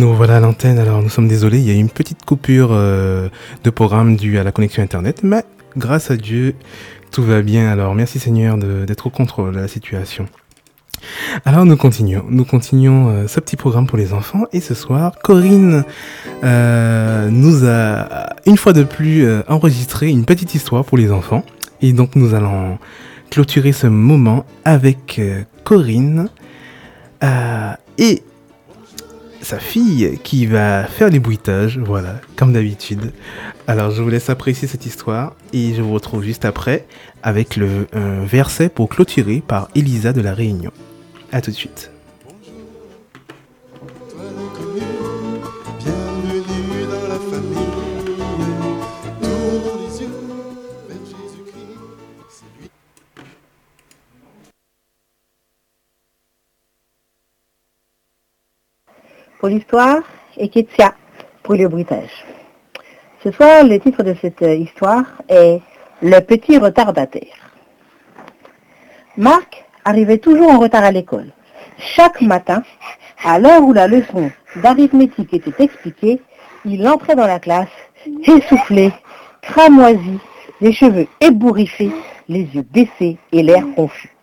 Nous voilà l'antenne. Alors, nous sommes désolés, il y a une petite coupure euh, de programme due à la connexion Internet, mais grâce à Dieu, tout va bien. Alors, merci Seigneur d'être au contrôle de la situation. Alors, nous continuons. Nous continuons euh, ce petit programme pour les enfants. Et ce soir, Corinne euh, nous a, une fois de plus, enregistré une petite histoire pour les enfants. Et donc, nous allons clôturer ce moment avec Corinne. et sa fille qui va faire les bruitages, voilà, comme d'habitude. Alors je vous laisse apprécier cette histoire et je vous retrouve juste après avec le verset pour clôturer par Elisa de la Réunion. A tout de suite. Pour l'histoire et Ketsia pour le bruitage. Ce soir, le titre de cette histoire est Le petit retardataire. Marc arrivait toujours en retard à l'école. Chaque matin, à l'heure où la leçon d'arithmétique était expliquée, il entrait dans la classe, essoufflé, cramoisi, les cheveux ébouriffés, les yeux baissés et l'air confus.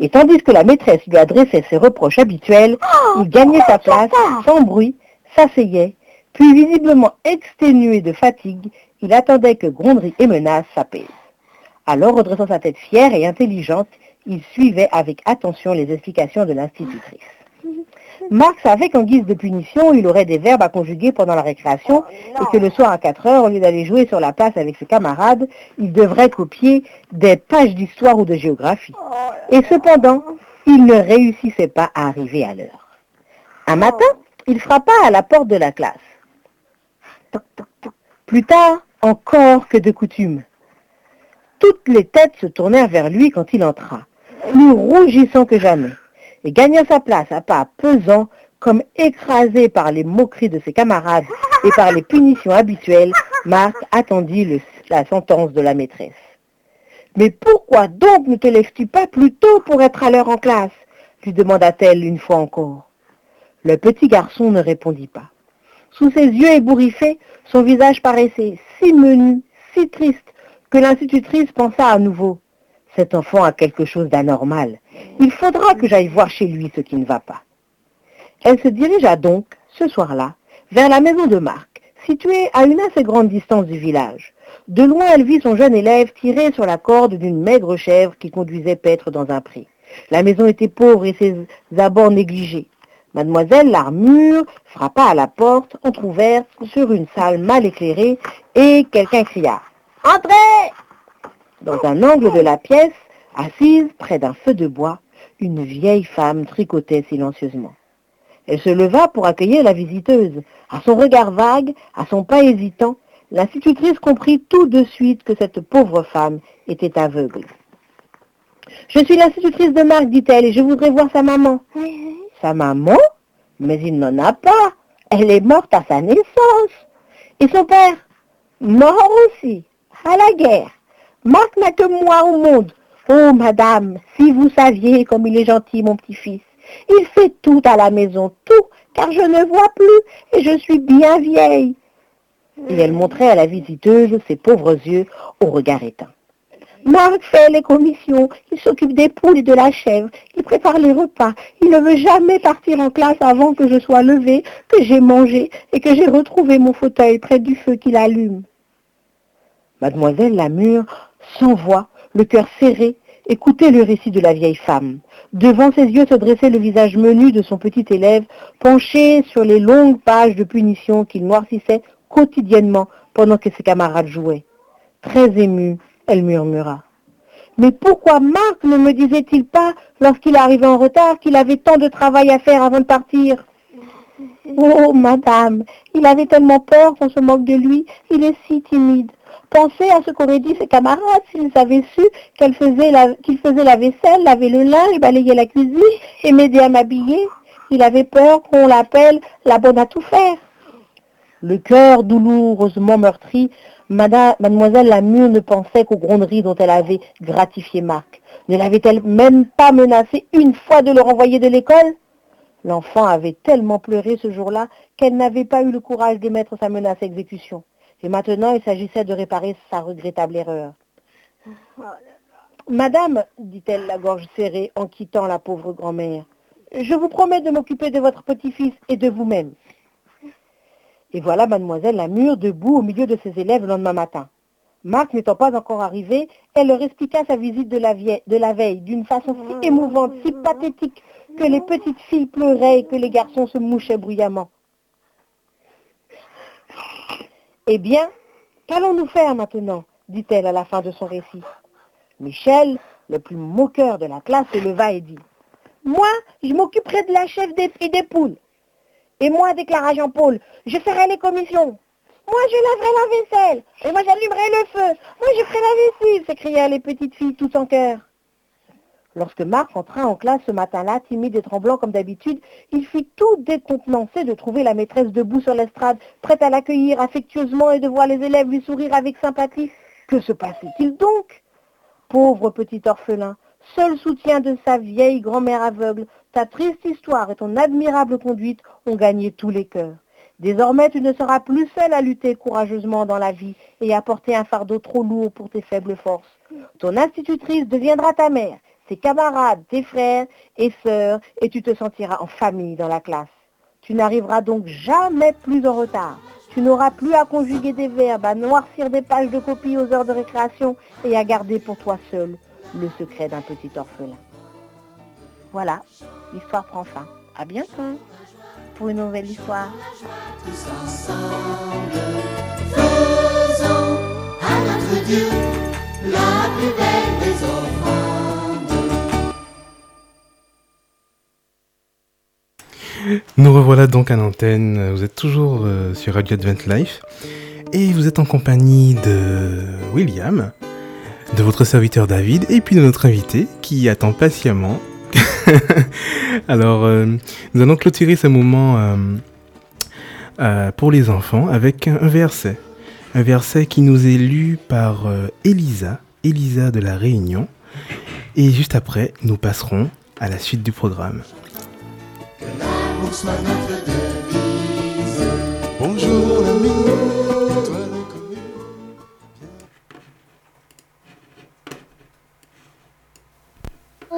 Et tandis que la maîtresse lui adressait ses reproches habituels, oh, il gagnait sa place, sans bruit, s'asseyait, puis visiblement exténué de fatigue, il attendait que gronderies et menaces s'apaisent. Alors, redressant sa tête fière et intelligente, il suivait avec attention les explications de l'institutrice. Marc savait qu'en guise de punition, il aurait des verbes à conjuguer pendant la récréation et que le soir à 4 heures, au lieu d'aller jouer sur la place avec ses camarades, il devrait copier des pages d'histoire ou de géographie. Et cependant, il ne réussissait pas à arriver à l'heure. Un matin, il frappa à la porte de la classe. Plus tard, encore que de coutume. Toutes les têtes se tournèrent vers lui quand il entra, plus rougissant que jamais et gagna sa place à pas pesant, comme écrasé par les moqueries de ses camarades et par les punitions habituelles, Marc attendit la sentence de la maîtresse. Mais pourquoi donc ne te lèves-tu pas plus tôt pour être à l'heure en classe? lui demanda-t-elle une fois encore. Le petit garçon ne répondit pas. Sous ses yeux ébouriffés, son visage paraissait si menu, si triste, que l'institutrice pensa à nouveau. Cet enfant a quelque chose d'anormal. Il faudra que j'aille voir chez lui ce qui ne va pas. Elle se dirigea donc, ce soir-là, vers la maison de Marc, située à une assez grande distance du village. De loin, elle vit son jeune élève tirer sur la corde d'une maigre chèvre qui conduisait paître dans un pré. La maison était pauvre et ses abords négligés. Mademoiselle Larmure frappa à la porte, entr'ouverte, sur une salle mal éclairée, et quelqu'un cria « Entrez !» Dans un angle de la pièce, assise près d'un feu de bois, une vieille femme tricotait silencieusement. Elle se leva pour accueillir la visiteuse. À son regard vague, à son pas hésitant, l'institutrice comprit tout de suite que cette pauvre femme était aveugle. Je suis l'institutrice de Marc, dit-elle, et je voudrais voir sa maman. Sa maman? Mais il n'en a pas. Elle est morte à sa naissance. Et son père? Mort aussi, à la guerre. Marc n'a que moi au monde. Oh, madame, si vous saviez comme il est gentil, mon petit-fils. Il fait tout à la maison, tout, car je ne vois plus et je suis bien vieille. Et elle montrait à la visiteuse ses pauvres yeux au regard éteint. Marc fait les commissions, il s'occupe des poules et de la chèvre, il prépare les repas, il ne veut jamais partir en classe avant que je sois levée, que j'ai mangé et que j'ai retrouvé mon fauteuil près du feu qu'il allume. Mademoiselle Lamure sans voix, le cœur serré, écoutait le récit de la vieille femme. Devant ses yeux se dressait le visage menu de son petit élève, penché sur les longues pages de punition qu'il noircissait quotidiennement pendant que ses camarades jouaient. Très émue, elle murmura. Mais pourquoi Marc ne me disait-il pas, lorsqu'il arrivait en retard, qu'il avait tant de travail à faire avant de partir? Oh, madame, il avait tellement peur qu'on se moque de lui, il est si timide. Pensez à ce qu'auraient dit ses camarades s'ils avaient su qu'il faisait la vaisselle, lavait le linge, balayait la cuisine et m'aidait à m'habiller. Il avait peur qu'on l'appelle la bonne à tout faire. Le cœur douloureusement meurtri, mademoiselle Lamure ne pensait qu'aux gronderies dont elle avait gratifié Marc. Ne l'avait-elle même pas menacé une fois de le renvoyer de l'école? L'enfant avait tellement pleuré ce jour-là qu'elle n'avait pas eu le courage de mettre sa menace à exécution. Et maintenant, il s'agissait de réparer sa regrettable erreur. Madame, dit-elle la gorge serrée en quittant la pauvre grand-mère, je vous promets de m'occuper de votre petit-fils et de vous-même. Et voilà mademoiselle la mûre debout au milieu de ses élèves le lendemain matin. Marc n'étant pas encore arrivé, elle leur expliqua sa visite de la veille d'une façon si émouvante, si pathétique, que les petites filles pleuraient et que les garçons se mouchaient bruyamment. Eh bien, qu'allons-nous faire maintenant dit-elle à la fin de son récit. Michel, le plus moqueur de la classe, se leva et dit Moi, je m'occuperai de la chef des filles des poules. Et moi, déclara Jean-Paul, je ferai les commissions. Moi, je laverai la vaisselle. Et moi, j'allumerai le feu. Moi, je ferai la vaisselle, s'écrièrent les petites filles tout en cœur. Lorsque Marc entra en classe ce matin-là, timide et tremblant comme d'habitude, il fut tout décontenancé de trouver la maîtresse debout sur l'estrade, prête à l'accueillir affectueusement et de voir les élèves lui sourire avec sympathie. Que se passait-il donc? Pauvre petit orphelin, seul soutien de sa vieille grand-mère aveugle, ta triste histoire et ton admirable conduite ont gagné tous les cœurs. Désormais, tu ne seras plus seul à lutter courageusement dans la vie et à porter un fardeau trop lourd pour tes faibles forces. Ton institutrice deviendra ta mère tes camarades, tes frères et sœurs, et tu te sentiras en famille dans la classe. Tu n'arriveras donc jamais plus en retard. Tu n'auras plus à conjuguer des verbes, à noircir des pages de copie aux heures de récréation et à garder pour toi seul le secret d'un petit orphelin. Voilà, l'histoire prend fin. À bientôt pour une nouvelle histoire. Nous revoilà donc à l'antenne. Vous êtes toujours euh, sur Radio Advent Life et vous êtes en compagnie de William, de votre serviteur David et puis de notre invité qui attend patiemment. Alors, euh, nous allons clôturer ce moment euh, pour les enfants avec un, verset. Un verset qui nous est lu par Elisa, Elisa de la Réunion. Et juste après, nous passerons à la suite du programme soit notre devise. Bonjour l'ami, toi l'inconnu.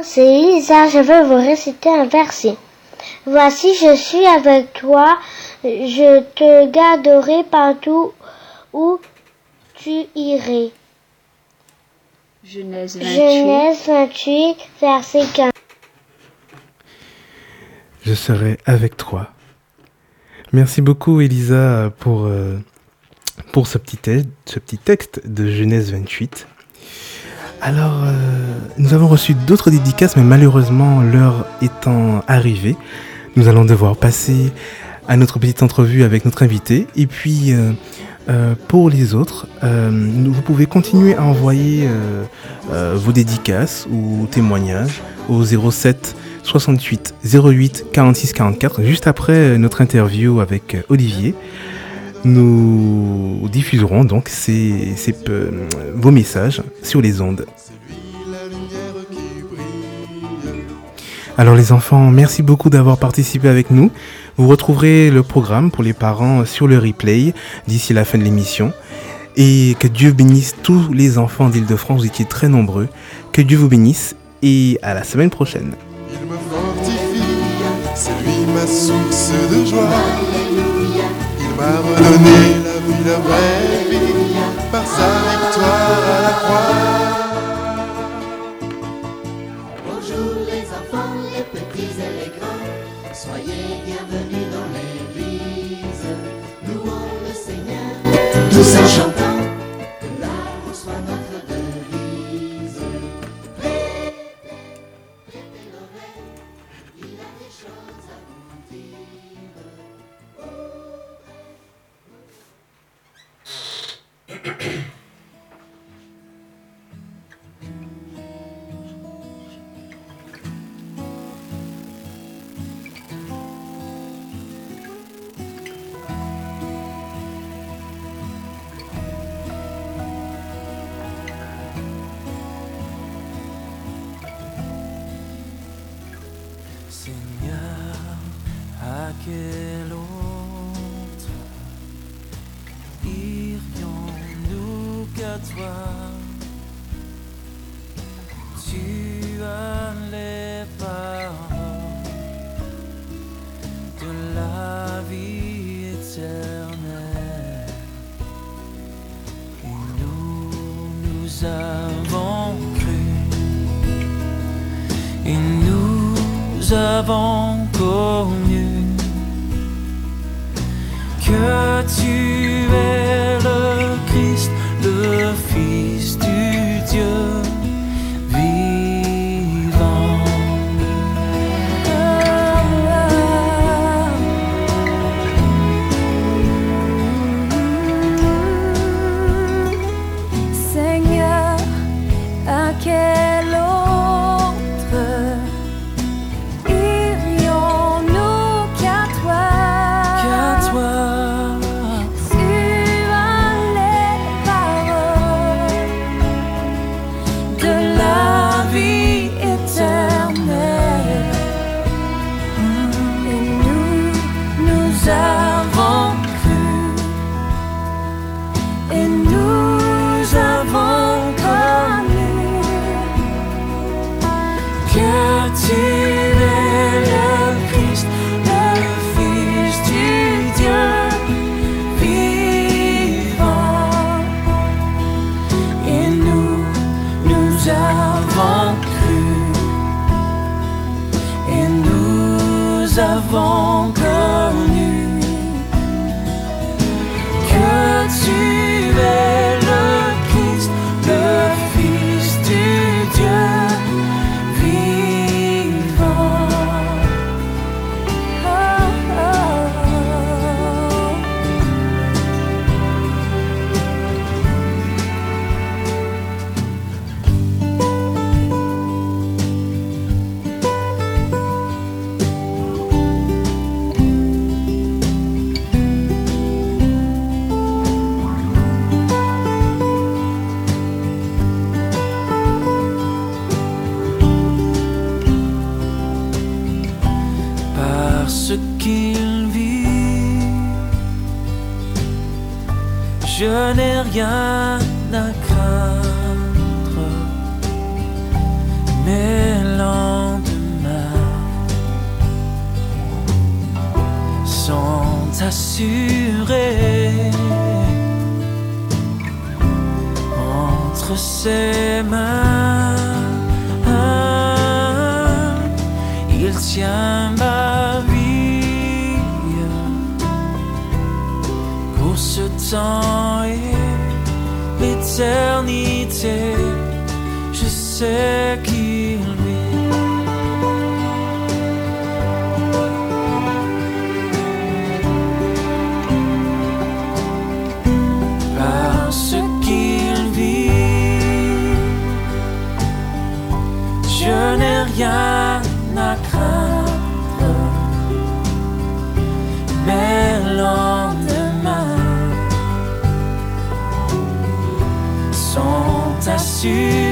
C'est Lisa, je veux vous réciter un verset. Voici, je suis avec toi, je te garderai partout où tu irais. Genèse 28. Genèse 28, verset 15 je serai avec toi. Merci beaucoup Elisa pour, euh, pour ce, petit texte, ce petit texte de Genèse 28. Alors, euh, nous avons reçu d'autres dédicaces, mais malheureusement, l'heure étant arrivée, nous allons devoir passer à notre petite entrevue avec notre invité. Et puis, euh, pour les autres, vous pouvez continuer à envoyer vos dédicaces ou témoignages au 07 68 08 46 44. Juste après notre interview avec euh, Olivier, nous diffuserons donc ces, euh, vos messages sur les ondes. Alors les enfants, merci beaucoup d'avoir participé avec nous. Vous retrouverez le programme pour les parents sur le replay d'ici la fin de l'émission. Et que Dieu bénisse tous les enfants d'Île-de-France, vous étiez très nombreux. Que Dieu vous bénisse et à la semaine prochaine ma source de joie. Il m'a redonné la vie, la vraie vie, par sa victoire à la croix. Tu as les paroles de la vie éternelle. Et nous, nous avons cru. Et nous avons ce temps et l'éternité, je sais qu'il 记。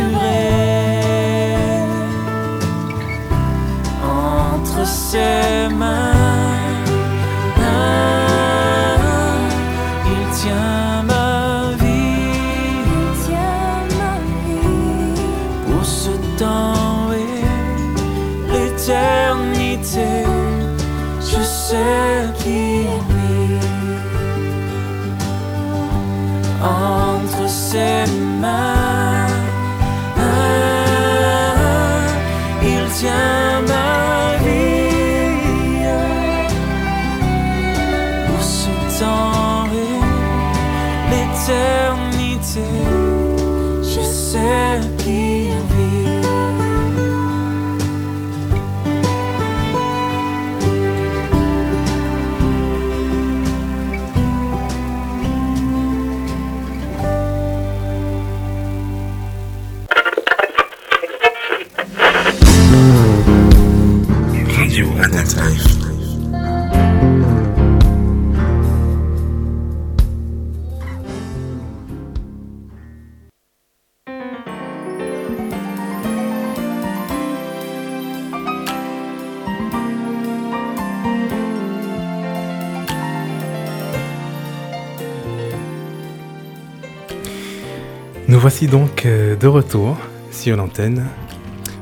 Voici donc euh, de retour sur l'antenne.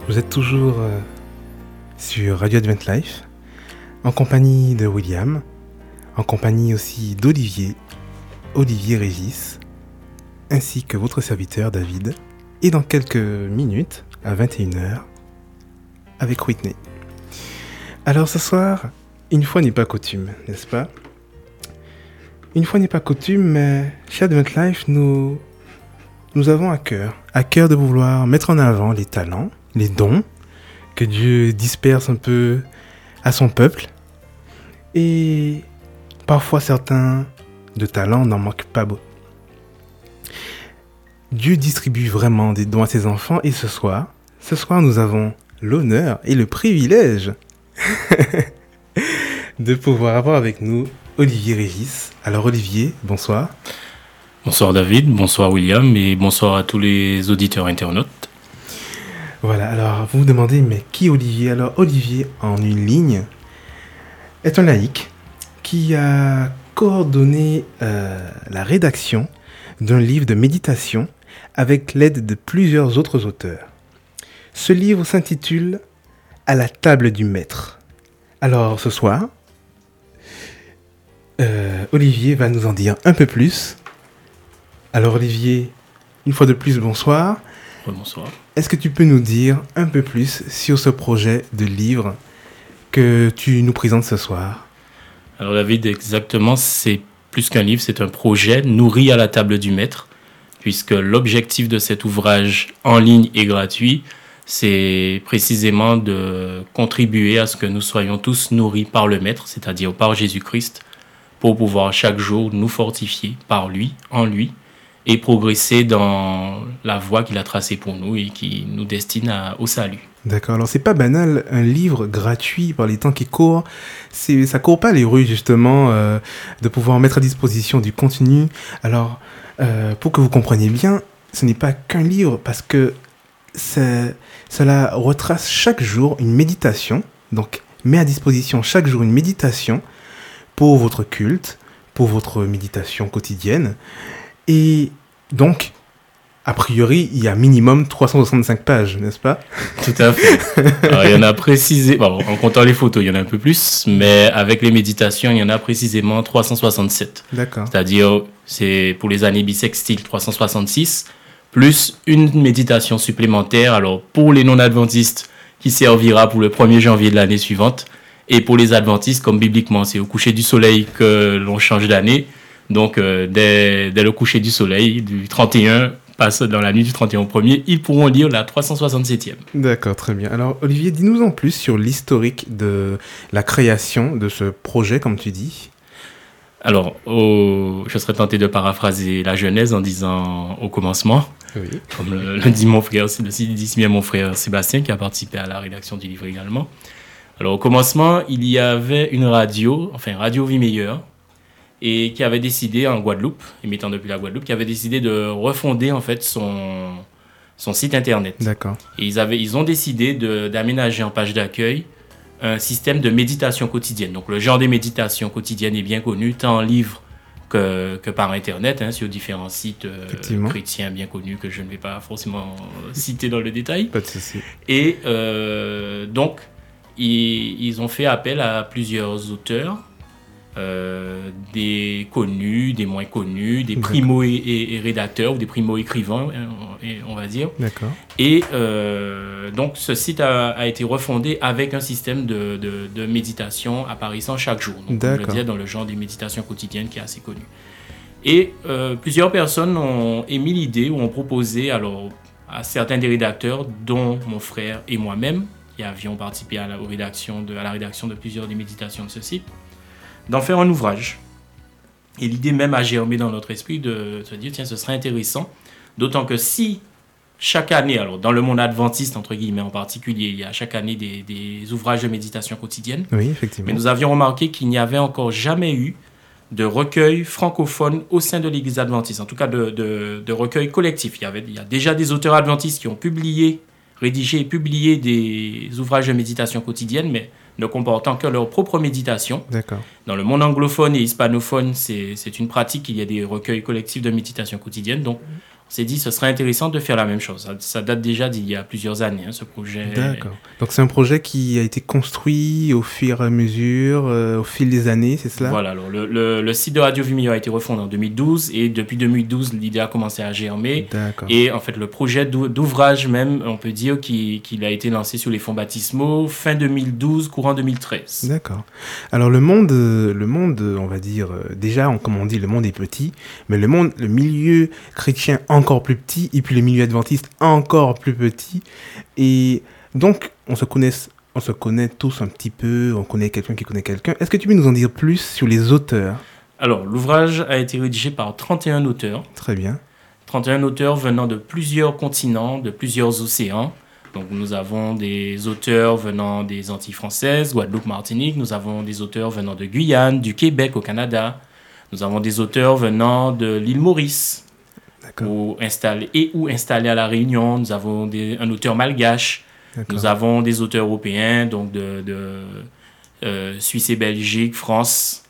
Vous êtes toujours euh, sur Radio Advent Life, en compagnie de William, en compagnie aussi d'Olivier, Olivier Régis, ainsi que votre serviteur David, et dans quelques minutes, à 21h, avec Whitney. Alors ce soir, une fois n'est pas coutume, n'est-ce pas? Une fois n'est pas coutume, mais chez Advent Life, nous, nous avons à cœur, à cœur de vouloir mettre en avant les talents, les dons que Dieu disperse un peu à son peuple. Et parfois certains de talents n'en manquent pas beaucoup. Dieu distribue vraiment des dons à ses enfants et ce soir, ce soir nous avons l'honneur et le privilège de pouvoir avoir avec nous Olivier Régis. Alors Olivier, bonsoir. Bonsoir David, bonsoir William et bonsoir à tous les auditeurs internautes. Voilà, alors vous vous demandez, mais qui Olivier? Alors Olivier, en une ligne, est un laïc qui a coordonné euh, la rédaction d'un livre de méditation avec l'aide de plusieurs autres auteurs. Ce livre s'intitule À la table du maître. Alors ce soir, euh, Olivier va nous en dire un peu plus. Alors Olivier, une fois de plus, bonsoir. Bonsoir. Est-ce que tu peux nous dire un peu plus sur ce projet de livre que tu nous présentes ce soir? Alors David, exactement, c'est plus qu'un livre, c'est un projet nourri à la table du maître, puisque l'objectif de cet ouvrage en ligne et gratuit, c'est précisément de contribuer à ce que nous soyons tous nourris par le maître, c'est-à-dire par Jésus-Christ, pour pouvoir chaque jour nous fortifier par lui, en lui, et progresser dans la voie qu'il a tracée pour nous et qui nous destine au salut. D'accord, alors c'est pas banal, un livre gratuit par les temps qui courent, c'est, ça court pas les rues justement euh, de pouvoir mettre à disposition du contenu. Alors, euh, pour que vous compreniez bien, ce n'est pas qu'un livre parce que cela retrace chaque jour une méditation, donc met à disposition chaque jour une méditation pour votre culte, pour votre méditation quotidienne. Et donc, a priori, il y a minimum 365 pages, n'est-ce pas? Tout à fait. Alors, il y en a précisé, bon, en comptant les photos, il y en a un peu plus, mais avec les méditations, il y en a précisément 367. D'accord. C'est-à-dire, c'est pour les années bissextiles 366, plus une méditation supplémentaire, alors pour les non-adventistes, qui servira pour le 1er janvier de l'année suivante, et pour les adventistes, comme bibliquement, c'est au coucher du soleil que l'on change d'année. Donc, euh, dès, dès le coucher du soleil, du 31, passe dans la nuit du 31 au 1er, ils pourront lire la 367e. D'accord, très bien. Alors, Olivier, dis-nous en plus sur l'historique de la création de ce projet, comme tu dis. Alors, au- je serais tenté de paraphraser la Genèse en disant au commencement, Oui. comme le, le dit mon frère, le dit bien mon frère Sébastien qui a participé à la rédaction du livre également. Alors, au commencement, il y avait une radio, enfin Radio Vie Meilleure, et qui avait décidé en Guadeloupe, émettant depuis la Guadeloupe, qui avait décidé de refonder en fait son, son site internet. D'accord. Et ils, avaient, ils ont décidé d'aménager en page d'accueil un système de méditation quotidienne. Donc le genre des méditations quotidiennes est bien connu, tant en livre que, que par Internet, hein, sur différents sites euh, chrétiens bien connus que je ne vais pas forcément citer dans le détail. Pas de souci. Et euh, donc, ils, ils ont fait appel à plusieurs auteurs, euh, des connus, des moins connus, des primo et, et- et rédacteurs ou des primo écrivains, et- on va dire. D'accord. Et euh, donc, ce site a, a été refondé avec un système de, de- de méditation apparaissant chaque jour. Donc, je D'accord. disais, dans le genre des méditations quotidiennes qui est assez connu. Et euh, plusieurs personnes ont émis l'idée ou ont proposé alors, à certains des rédacteurs, dont mon frère et moi-même, qui avions participé à la, aux rédactions de, à la rédaction de plusieurs des méditations de ce site, d'en faire un ouvrage. Et l'idée même a germé dans notre esprit de se dire, tiens, ce serait intéressant, d'autant que si chaque année, alors dans le monde adventiste, entre guillemets en particulier, il y a chaque année des, des ouvrages de méditation quotidienne, Oui, effectivement. mais nous avions remarqué qu'il n'y avait encore jamais eu de recueil francophone au sein de l'Église adventiste, en tout cas de, de, de recueil collectif. Il y, avait, il y a déjà des auteurs adventistes qui ont publié, rédigé et publié des ouvrages de méditation quotidienne, mais ne comportant que leur propre méditation. Dans le monde anglophone et hispanophone, c'est une pratique qu'il y a des recueils collectifs de méditation quotidienne. Donc, on s'est dit ce serait intéressant de faire la même chose. Ça, ça date déjà d'il y a plusieurs années, hein, ce projet. D'accord. Donc c'est un projet qui a été construit au fur et à mesure, euh, au fil des années, c'est cela? Voilà, alors le, le- le site de Radio Vimeo a été refondé en 2012 et depuis 2012, l'idée a commencé à germer. D'accord. Et en fait, le projet d'ou- d'ouvrage même, on peut dire qu'il qu'il a été lancé sur les fonds baptismaux fin 2012, courant 2013. D'accord. Alors le monde, le monde, on va dire, euh, déjà, on- comme on dit, le monde est petit, mais le monde, le milieu chrétien encore plus petit, et puis le milieu adventiste encore plus petit. Et donc, on se connaît, on se connaît tous un petit peu, on connaît quelqu'un qui connaît quelqu'un. Est-ce que tu peux nous en dire plus sur les auteurs? Alors, l'ouvrage a été rédigé par 31 auteurs. Très bien. 31 auteurs venant de plusieurs continents, de plusieurs océans. Donc nous avons des auteurs venant des Antilles françaises, Guadeloupe, Martinique. Nous avons des auteurs venant de Guyane, du Québec au Canada. Nous avons des auteurs venant de l'île Maurice ou installés, et ou installés à La Réunion. Nous avons des- un auteur malgache. Nous avons des auteurs européens, donc de, de, euh, Suisse et Belgique, France.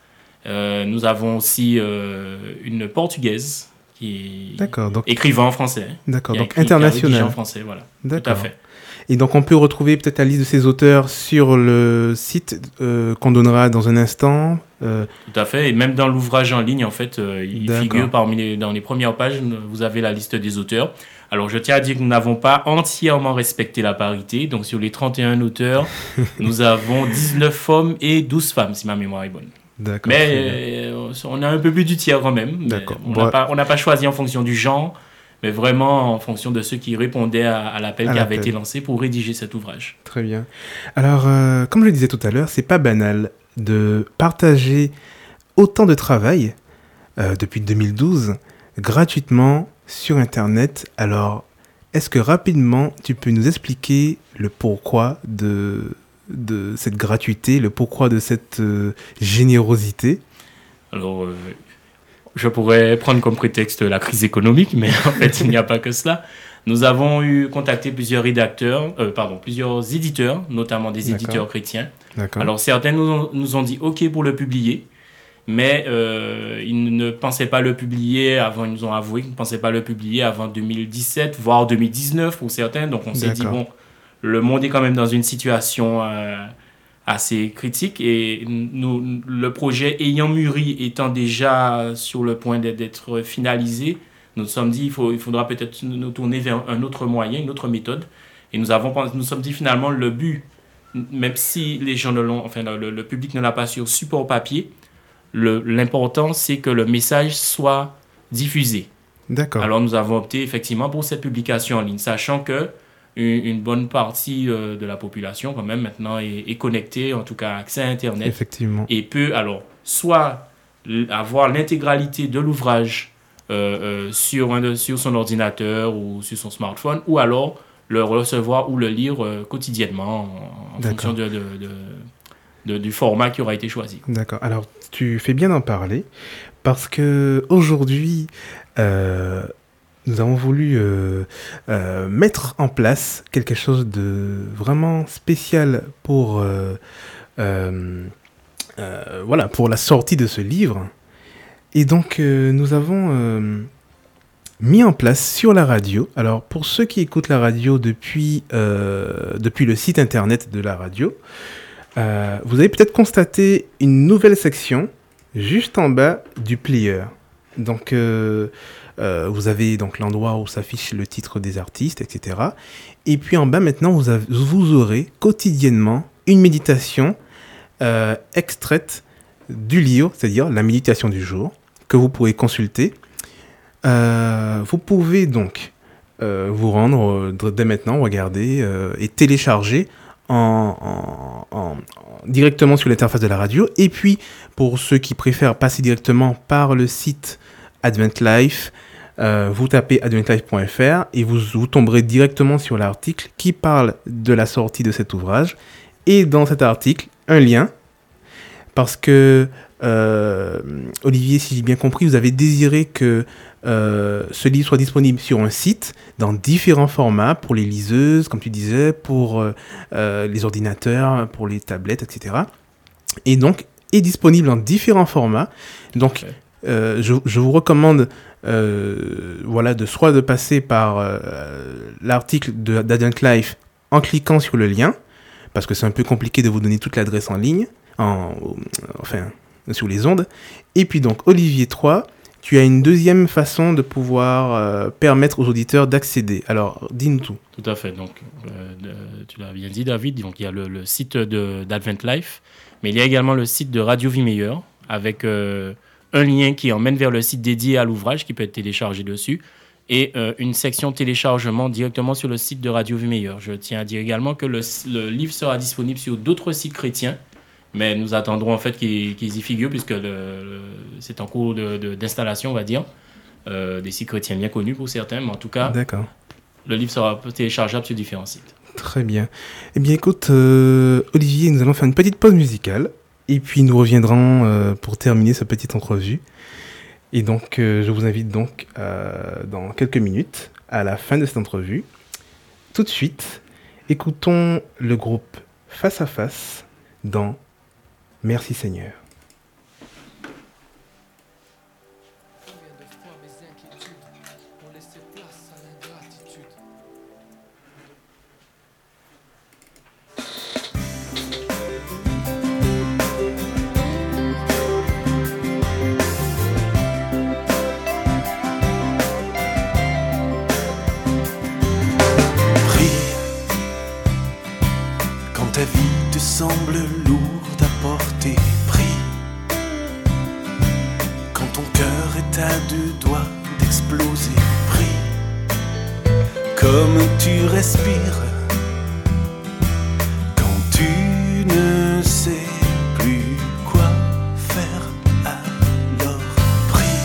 Euh, nous avons aussi euh, une portugaise qui D'accord, donc- écrivain en français. D'accord, donc international. français, voilà. Tout à fait. Et donc on peut retrouver peut-être la liste de ces auteurs sur le site euh, qu'on donnera dans un instant. Euh, Tout à fait. Et même dans l'ouvrage en ligne, en fait, euh, il figure parmi les, dans les premières pages, vous avez la liste des auteurs. Alors, je tiens à dire que nous n'avons pas entièrement respecté la parité. Donc, sur les 31 auteurs, nous avons 19 hommes et 12 femmes, si ma mémoire est bonne. D'accord, Mais on a un peu plus du tiers quand même. D'accord. On Bon. n'a pas, on n'a pas choisi en fonction du genre, mais vraiment en fonction de ceux qui répondaient à, à l'appel qui avait été lancé pour rédiger cet ouvrage. Très bien. Alors, euh, comme je le disais tout à l'heure, c'est pas banal de partager autant de travail euh, depuis 2012 gratuitement sur Internet. Alors, est-ce que rapidement tu peux nous expliquer le pourquoi de, de cette gratuité, le pourquoi de cette euh, générosité? Alors, je pourrais prendre comme prétexte la crise économique, mais en fait, il n'y a pas que cela. Nous avons eu contacté plusieurs rédacteurs, euh, pardon, plusieurs éditeurs, notamment des éditeurs chrétiens. Alors, certains nous ont, nous ont dit OK pour le publier, mais euh, ils ne pensaient pas le publier avant, ils nous ont avoué qu'ils ne pensaient pas le publier avant 2017, voire 2019 pour certains. Donc, on s'est dit, bon, le monde est quand même dans une situation euh, assez critique et nous, le projet ayant mûri, étant déjà sur le point d'être- finalisé, nous nous sommes dit il, faut, il faudra peut-être nous tourner vers un autre moyen, une autre méthode. Et nous avons nous sommes dit finalement le but, même si les gens ne l'ont, enfin le, le public ne l'a pas sur support papier, le- l'important c'est que le message soit diffusé. D'accord. Alors nous avons opté effectivement pour cette publication en ligne, sachant que une, une bonne partie euh, de la population quand même maintenant est, est connectée, en tout cas accès à Internet. Effectivement. Et peut alors soit avoir l'intégralité de l'ouvrage euh, euh, sur, un sur son ordinateur ou sur son smartphone, ou alors le recevoir ou le lire quotidiennement en, fonction de, de- de- de- du format qui aura été choisi. D'accord. Alors, tu fais bien d'en parler parce que aujourd'hui, euh, nous avons voulu euh, euh, mettre en place quelque chose de vraiment spécial pour, euh, voilà, pour la sortie de ce livre. Et donc, nous avons mis en place sur la radio. Alors, pour ceux qui écoutent la radio depuis, depuis le site internet de la radio, vous avez peut-être constaté une nouvelle section juste en bas du player. Donc, euh, vous avez donc l'endroit où s'affiche le titre des artistes, etc. Et puis en bas maintenant, vous, aurez quotidiennement une méditation euh, extraite du livre, c'est-à-dire la méditation du jour, que vous pourrez consulter. Euh, vous pouvez donc vous rendre dès maintenant, regarder et télécharger en, en- en- en- directement sur l'interface de la radio. Et puis, pour ceux qui préfèrent passer directement par le site Advent Life, euh, vous tapez adventlife.fr et vous, tomberez directement sur l'article qui parle de la sortie de cet ouvrage. Et dans cet article, un lien, parce que, euh, Olivier, si j'ai bien compris, vous avez désiré que euh, ce livre soit disponible sur un site dans différents formats pour les liseuses, comme tu disais, pour les ordinateurs, pour les tablettes, etc. Et donc, est disponible en différents formats. Donc, euh, je, vous recommande euh, voilà, de soit de passer par euh, l'article d'Adrian Life en cliquant sur le lien, parce que c'est un peu compliqué de vous donner toute l'adresse en ligne, en, enfin, sur les ondes. Et puis donc, Olivier 3, tu as une deuxième façon de pouvoir permettre aux auditeurs d'accéder. Alors, dis-nous tout. Tout à fait. Donc, tu l'as bien dit, David. Donc, il y a le, site d'Advent Life, mais il y a également le site de Radio Vie Meilleure avec un lien qui emmène vers le site dédié à l'ouvrage qui peut être téléchargé dessus et euh, une section téléchargement directement sur le site de Radio Vie Meilleure. Je tiens à dire également que le, le livre sera disponible sur d'autres sites chrétiens, mais nous attendrons en fait qu'ils y figurent puisque le- le- c'est en cours d'installation, on va dire. Euh, des sites chrétiens bien connus pour certains, mais en tout cas, le livre sera téléchargeable sur différents sites. Très bien. Eh bien, écoute, euh, Olivier, nous allons faire une petite pause musicale. Et puis, nous reviendrons euh, pour terminer cette petite entrevue. Et donc, euh, je vous invite donc, euh, dans quelques minutes, à la fin de cette entrevue. Tout de suite, écoutons le groupe Face à Face dans Merci Seigneur. Comme tu respires quand tu ne sais plus quoi faire. Alors prie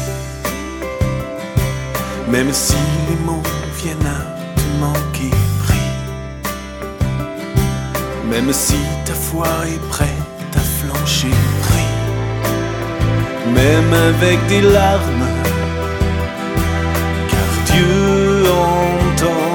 même si les mots viennent à te manquer, prie. Même si ta foi est prête à flancher, prie. Même avec des larmes, car Dieu entend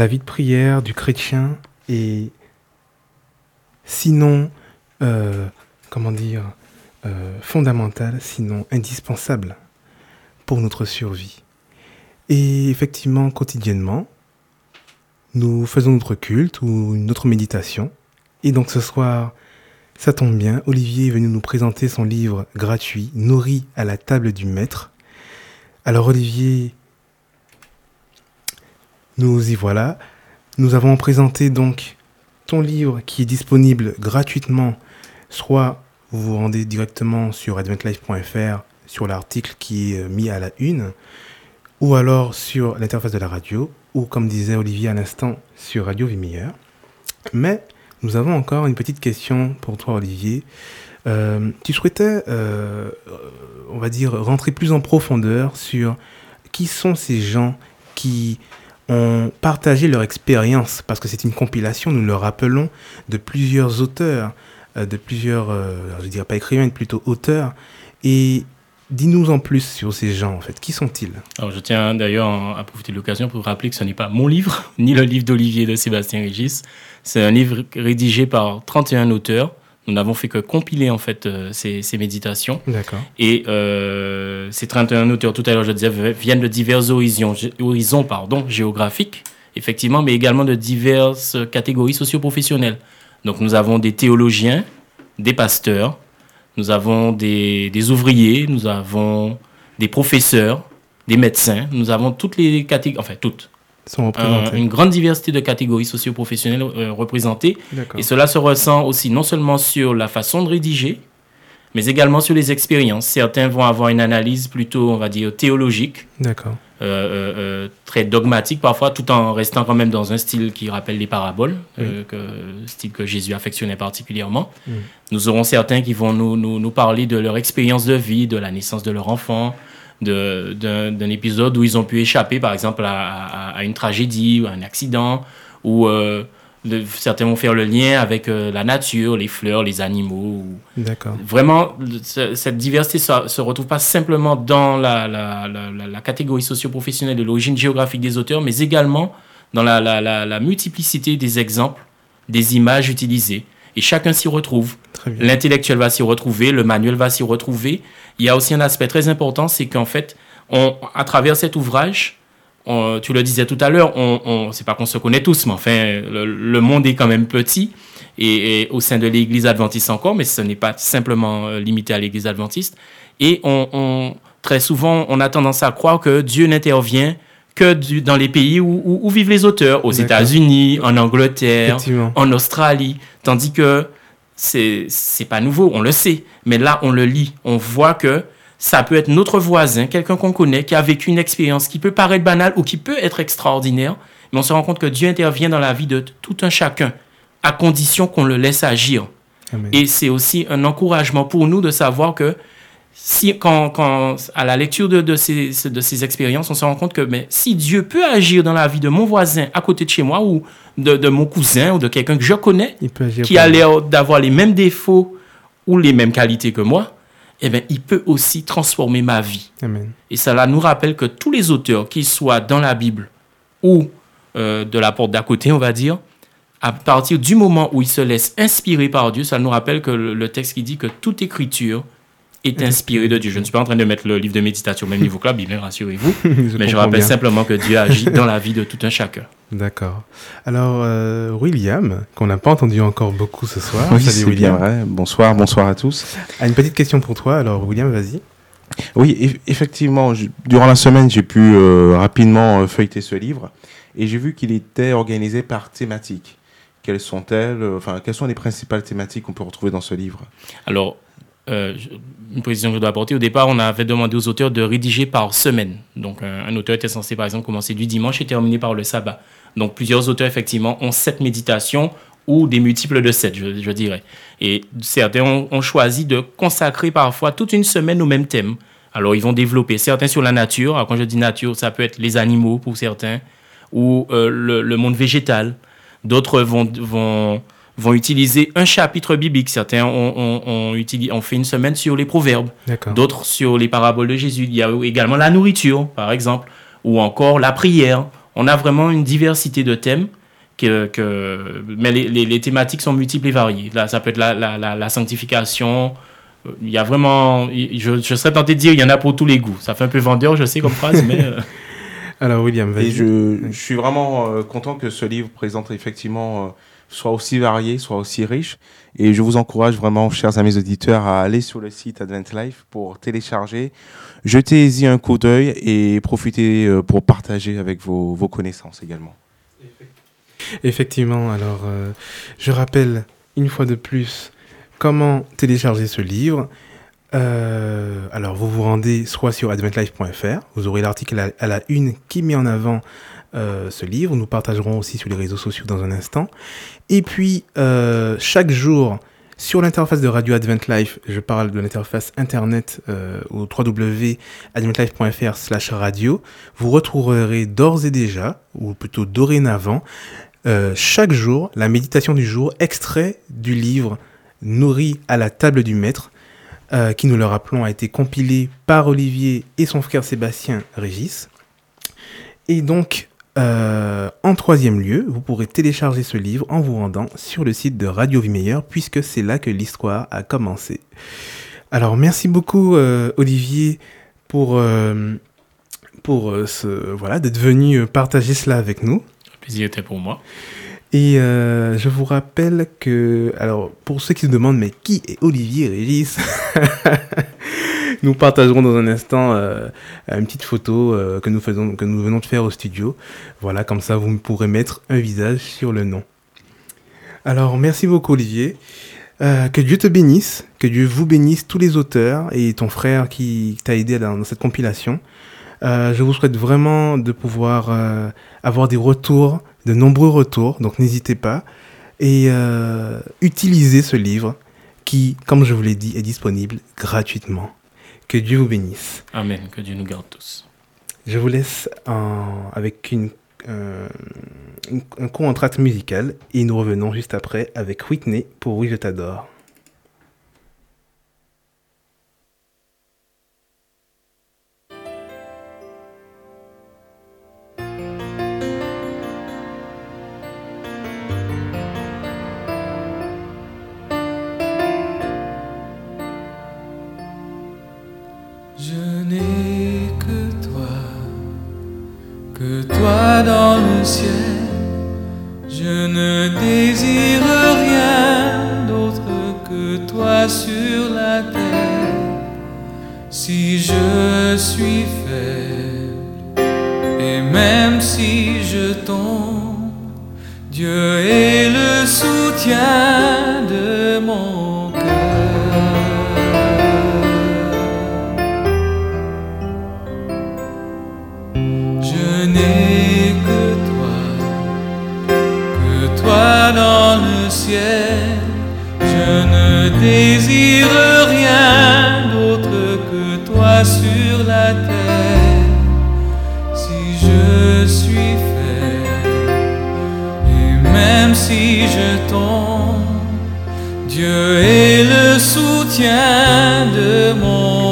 la vie de prière du chrétien est sinon, euh, comment dire, euh, fondamentale, sinon indispensable pour notre survie. Et effectivement, quotidiennement, nous faisons notre culte ou notre méditation. Et donc ce soir, ça tombe bien, Olivier est venu nous présenter son livre gratuit, Nourri à la table du maître. Alors Olivier, nous y voilà. Nous avons présenté donc ton livre qui est disponible gratuitement, soit vous vous rendez directement sur adventlife.fr sur l'article qui est euh, mis à la une, ou alors sur l'interface de la radio, ou comme disait Olivier à l'instant, sur Radio Vimilleur. Mais nous avons encore une petite question pour toi, Olivier. Euh, tu souhaitais, euh, on va dire, rentrer plus en profondeur sur qui sont ces gens qui ont partagé leur expérience, parce que c'est une compilation, nous le rappelons, de plusieurs auteurs, euh, de plusieurs, euh, je dirais pas écrivains, mais plutôt auteurs. Et dis-nous en plus sur ces gens, en fait. Qui sont-ils? Alors, je tiens d'ailleurs à profiter de l'occasion pour rappeler que ce n'est pas mon livre, ni le livre d'Olivier de Sébastien Régis. C'est un livre rédigé par 31 auteurs. Nous n'avons fait que compiler en fait euh, ces, ces méditations. D'accord. Et euh, ces 31 auteurs, tout à l'heure je disais, viennent de divers horizons, gé- horizons pardon, géographiques, effectivement, mais également de diverses catégories socio-professionnelles. Donc nous avons des théologiens, des pasteurs, nous avons des, des ouvriers, nous avons des professeurs, des médecins, nous avons toutes les catégories, enfin toutes, Sont un- représentés. une grande diversité de catégories socio-professionnelles euh, représentées. Et cela se ressent aussi non seulement sur la façon de rédiger, mais également sur les expériences. Certains vont avoir une analyse plutôt, on va dire, théologique, D'accord. euh, euh, euh, très dogmatique parfois, tout en restant quand même dans un style qui rappelle les paraboles, euh, que, style que Jésus affectionnait particulièrement. Nous aurons certains qui vont nous, nous, nous parler de leur expérience de vie, de la naissance de leur enfant, d'un épisode où ils ont pu échapper, par exemple, à, à- à une tragédie ou à un accident, ou euh, de- certains vont faire le lien avec euh, la nature, les fleurs, les animaux. ou- D'accord. Vraiment, le- cette diversité ne se retrouve pas simplement dans la, la, la, la- la catégorie socio-professionnelle de l'origine géographique des auteurs, mais également dans la multiplicité des exemples, des images utilisées. Et chacun s'y retrouve. L'intellectuel va s'y retrouver, le manuel va s'y retrouver. Il y a aussi un aspect très important, c'est qu'en fait, on, à travers cet ouvrage, on- tu le disais tout à l'heure, on, on, c'est pas qu'on se connaît tous, mais enfin, le, le monde est quand même petit et, et au sein de l'Église adventiste encore, mais ce n'est pas simplement euh, limité à l'Église adventiste. Et on- très souvent, on a tendance à croire que Dieu n'intervient que du- dans les pays où, où- où vivent les auteurs, aux. États-Unis, en Angleterre, en Australie, tandis que c'est c'est pas nouveau, on le sait, mais là on le lit, on voit que ça peut être notre voisin, quelqu'un qu'on connaît, qui a vécu une expérience qui peut paraître banale ou qui peut être extraordinaire, mais on se rend compte que Dieu intervient dans la vie de tout un chacun, à condition qu'on le laisse agir. Amen. Et c'est aussi un encouragement pour nous de savoir que si, quand, quand, à la lecture de, de, ces, de ces expériences, on se rend compte que mais, si Dieu peut agir dans la vie de mon voisin à côté de chez moi ou de, de mon cousin ou de quelqu'un que je connais, qui a l'air d'avoir les mêmes défauts ou les mêmes qualités que moi, eh bien, il peut aussi transformer ma vie. Amen. Et cela nous rappelle que tous les auteurs, qu'ils soient dans la Bible ou euh, de la porte d'à côté, on va dire, à partir du moment où ils se laissent inspirer par Dieu, ça nous rappelle que le, le texte qui dit que toute écriture est inspirée de Dieu. Je ne suis pas en train de mettre le livre de méditation au même niveau que la Bible, rassurez-vous. Mais je rappelle bien. simplement que Dieu agit dans la vie de tout un chacun. D'accord. Alors, euh, William, qu'on n'a pas entendu encore beaucoup ce soir. Oui, Salut c'est William. bien vrai. Bonsoir, bonsoir à tous. Ah, une petite question pour toi. Alors, William, vas-y. Oui, eff- effectivement, je- durant la semaine, j'ai pu euh, rapidement euh, feuilleter ce livre et j'ai vu qu'il était organisé par thématique. Quelles sont-elles euh, Enfin, quelles sont les principales thématiques qu'on peut retrouver dans ce livre? Alors, euh, une précision que je dois apporter. Au départ, on avait demandé aux auteurs de rédiger par semaine. Donc, un, un auteur était censé, par exemple, commencer du dimanche et terminer par le sabbat. Donc, plusieurs auteurs, effectivement, ont sept méditations ou des multiples de sept, je, dirais. Et certains ont, choisi de consacrer parfois toute une semaine au même thème. Alors, ils vont développer certains sur la nature. Alors, quand je dis nature, ça peut être les animaux pour certains, ou euh, le, monde végétal. D'autres vont, vont utiliser un chapitre biblique. Certains ont, ont, ont, utilisé, ont fait une semaine sur les proverbes, d'autres sur les paraboles de Jésus. Il y a également la nourriture, par exemple, ou encore la prière, on a vraiment une diversité de thèmes. Que, que, mais les, les, les thématiques sont multiples et variées. Là, ça peut être la, la, la, la sanctification. Euh, Il y a vraiment. Je, je serais tenté de dire il y en a pour tous les goûts. Ça fait un peu vendeur, je sais, comme phrase, mais. euh, Alors, William, vas-y. je, je suis vraiment euh, content que ce livre présente effectivement euh, soit aussi varié, soit aussi riche. Et je vous encourage vraiment, chers amis auditeurs, à aller sur le site Advent Life pour télécharger, jetez-y un coup d'œil et profitez euh, pour partager avec vos, connaissances également. Effectivement, alors euh, je rappelle une fois de plus comment télécharger ce livre. Euh, alors vous vous rendez soit sur adventlife.fr, vous aurez l'article à, à la une qui met en avant euh, ce livre. Nous partagerons aussi sur les réseaux sociaux dans un instant. Et puis euh, chaque jour sur l'interface de Radio Advent Life, je parle de l'interface internet euh, au www.adventlife.fr slash radio, vous retrouverez d'ores et déjà, ou plutôt dorénavant, chaque jour, la méditation du jour, extrait du livre Nourri à la table du maître, qui, nous le rappelons, a été compilé par Olivier et son frère Sébastien Régis. Et donc, euh, en troisième lieu, vous pourrez télécharger ce livre en vous rendant sur le site de Radio Vie Meilleure, puisque c'est là que l'histoire a commencé. Alors, merci beaucoup, euh, Olivier, pour, euh, pour ce, voilà, d'être venu partager cela avec nous. le plaisir était pour moi. Et je vous rappelle que, alors, pour ceux qui se demandent, mais qui est Olivier Régis? Nous partagerons dans un instant euh, une petite photo euh, que, nous venons de faire au studio. Voilà, comme ça, vous pourrez mettre un visage sur le nom. Alors, merci beaucoup, Olivier. Euh, que Dieu te bénisse, que Dieu vous bénisse, tous les auteurs et ton frère qui t'a aidé dans, dans cette compilation. Je vous souhaite vraiment de pouvoir avoir des retours, de nombreux retours, donc n'hésitez pas. Et utilisez ce livre qui, comme je vous l'ai dit, est disponible gratuitement. Que Dieu vous bénisse. Amen. Que Dieu nous garde tous. Je vous laisse en- avec une, euh, une- un court entracte musical et nous revenons juste après avec Whitney pour Oui, je t'adore. Dans le ciel. Je ne désire rien d'autre que toi sur la terre. Si je suis faible, et même si je tombe, Dieu est le soutien désire rien d'autre que toi sur la terre. Si je suis faible, et même si je tombe, Dieu est le soutien de mon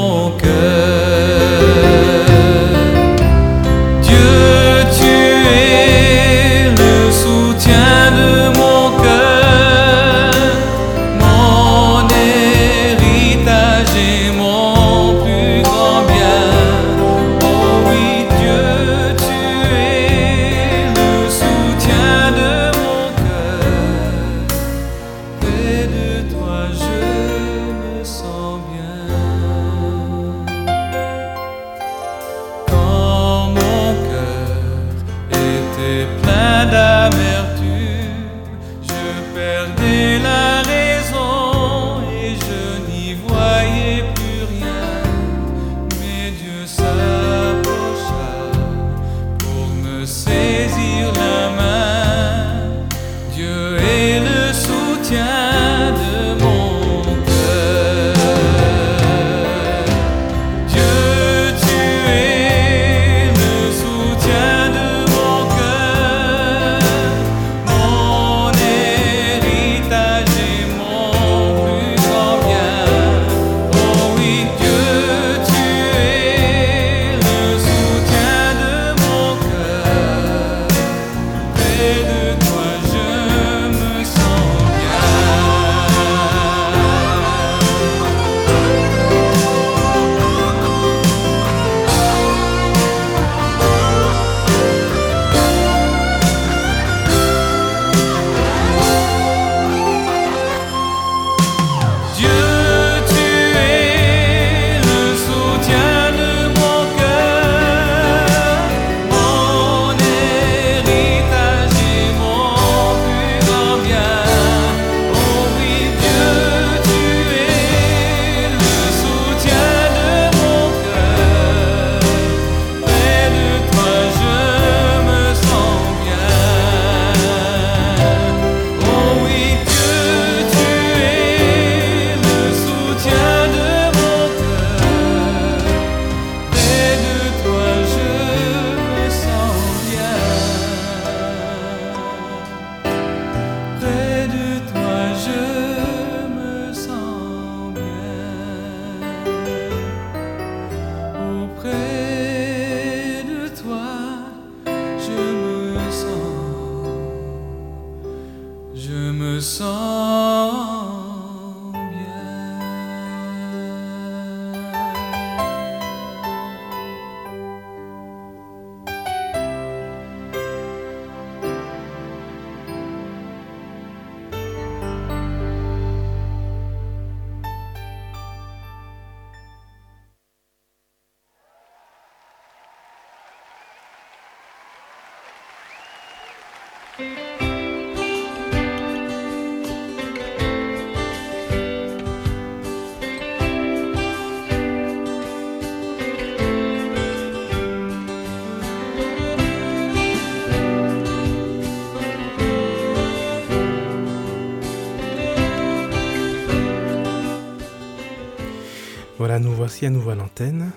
Nous voici à nouveau à l'antenne.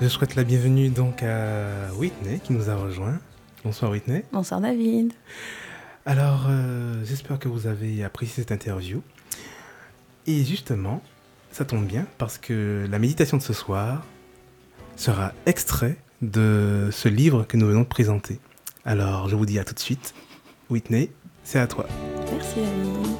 Je souhaite la bienvenue donc à Whitney qui nous a rejoint. Bonsoir Whitney. Bonsoir David. Alors, euh, j'espère que vous avez apprécié cette interview. Et justement, ça tombe bien parce que la méditation de ce soir sera extrait de ce livre que nous venons de présenter. Alors, je vous dis à tout de suite. Whitney, c'est à toi. Merci David.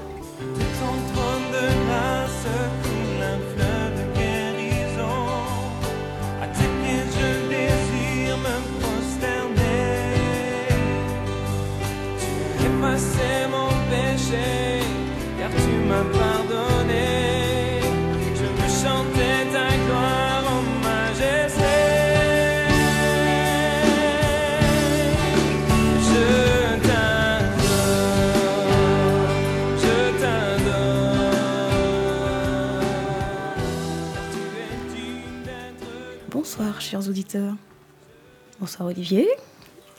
Auditeurs. Bonsoir Olivier.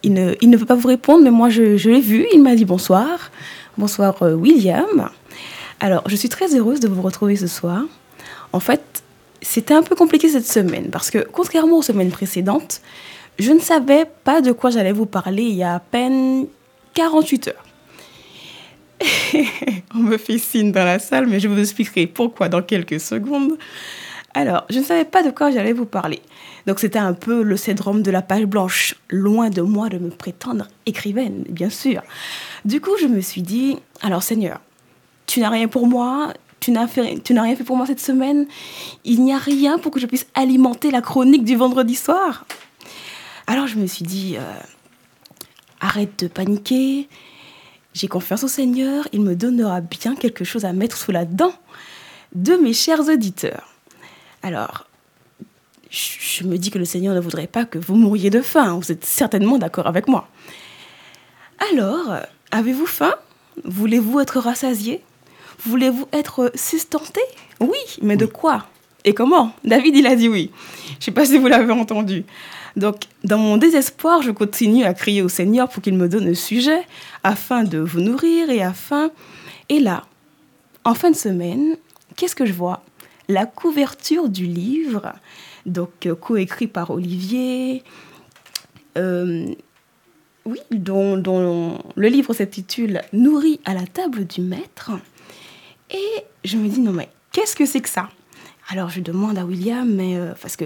Il ne, il ne veut pas vous répondre, mais moi je, je l'ai vu, il m'a dit bonsoir. Bonsoir euh, William. Alors je suis très heureuse de vous retrouver ce soir. En fait, c'était un peu compliqué cette semaine parce que contrairement aux semaines précédentes, je ne savais pas de quoi j'allais vous parler il y a à peine 48 heures. On me fait signe dans la salle, mais je vous expliquerai pourquoi dans quelques secondes. Alors, je ne savais pas de quoi j'allais vous parler. Donc, c'était un peu le syndrome de la page blanche. Loin de moi de me prétendre écrivaine, bien sûr. Du coup, je me suis dit, alors Seigneur, tu n'as rien pour moi, tu n'as rien fait pour moi cette semaine, il n'y a rien pour que je puisse alimenter la chronique du vendredi soir. Alors, je me suis dit, euh, arrête de paniquer, j'ai confiance au Seigneur, il me donnera bien quelque chose à mettre sous la dent de mes chers auditeurs. Alors, je me dis que le Seigneur ne voudrait pas que vous mouriez de faim. Vous êtes certainement d'accord avec moi. Alors, avez-vous faim? Voulez-vous être rassasié? Voulez-vous être sustenté? Oui, mais de quoi? Et comment? David, il a dit oui. Je ne sais pas si vous l'avez entendu. Donc, dans mon désespoir, je continue à crier au Seigneur pour qu'il me donne un sujet afin de vous nourrir et afin... Et là, en fin de semaine, qu'est-ce que je vois? La couverture du livre, donc euh, coécrit par Olivier, euh, oui, dont, le livre s'intitule Nourri à la table du maître. Et je me dis, non mais qu'est-ce que c'est que ça? Alors je demande à William, mais euh, parce que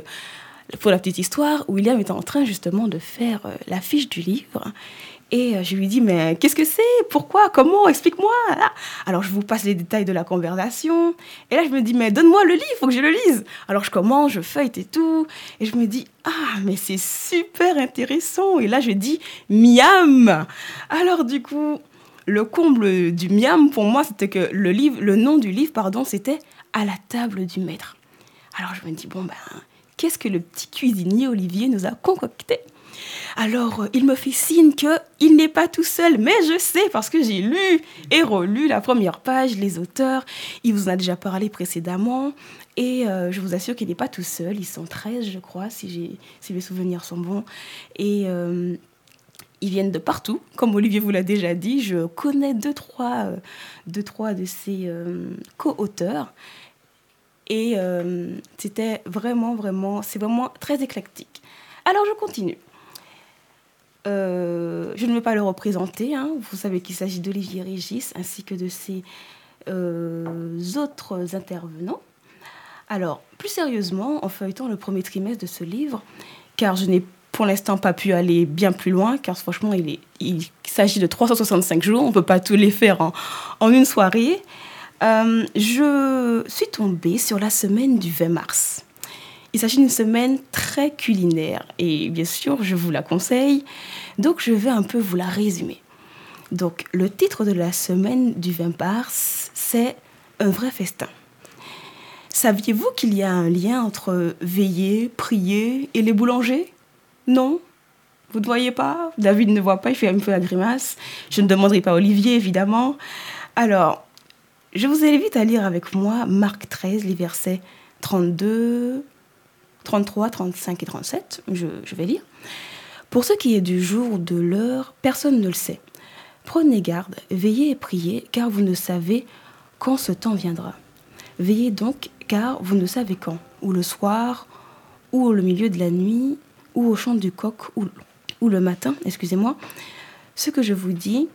pour la petite histoire, William était en train justement de faire l'affiche du livre. Et euh, je lui dis, mais qu'est-ce que c'est? Pourquoi? Comment? Explique-moi. Alors je vous passe les détails de la conversation. Et là je me dis, mais donne-moi le livre, faut que je le lise. Alors je commence, je feuillete et tout. Et je me dis, ah, mais c'est super intéressant. Et là je dis, miam Alors du coup, le comble du miam pour moi, c'était que le, livre, le nom du livre, pardon, c'était À la table du maître. Alors je me dis, bon ben, qu'est-ce que le petit cuisinier Olivier nous a concocté? Alors, euh, il me fait signe que il n'est pas tout seul, mais je sais parce que j'ai lu et relu la première page, les auteurs. Il vous en a déjà parlé précédemment. Et euh, je vous assure qu'il n'est pas tout seul. Ils sont 13, je crois, si, mes souvenirs sont bons. Et euh, ils viennent de partout. Comme Olivier vous l'a déjà dit, je connais deux, trois, deux, trois de euh, co-auteurs. Et c'était vraiment, vraiment, c'est vraiment très éclectique. Alors je continue. Euh, je ne vais pas le représenter. hein. Vous savez qu'il s'agit d'Olivier Régis ainsi que de ses euh, autres intervenants. Alors, plus sérieusement, en feuilletant le premier trimestre de ce livre, car je n'ai pour l'instant pas pu aller bien plus loin, car franchement, il, s'agit de 365 jours, on ne peut pas tous les faire en, en une soirée. Euh, je suis tombée sur la semaine du 20 mars. Il s'agit d'une semaine très culinaire et bien sûr, je vous la conseille. Donc, je vais un peu vous la résumer. Donc, le titre de la semaine du 20 mars, c'est Un vrai festin. Saviez-vous qu'il y a un lien entre veiller, prier et les boulangers? Non? Vous ne voyez pas? David ne voit pas, il fait un peu la grimace. Je ne demanderai pas Olivier, évidemment. Alors, je vous invite à lire avec moi Marc 13, les versets 32, 33, 35 et 37. Je, je vais lire. Pour ce qui est du jour ou de l'heure, personne ne le sait. Prenez garde, veillez et priez, car vous ne savez quand ce temps viendra. Veillez donc, car vous ne savez quand, ou le soir, ou au milieu de la nuit, ou au chant du coq, ou, ou le matin, excusez-moi. Ce que je vous dis,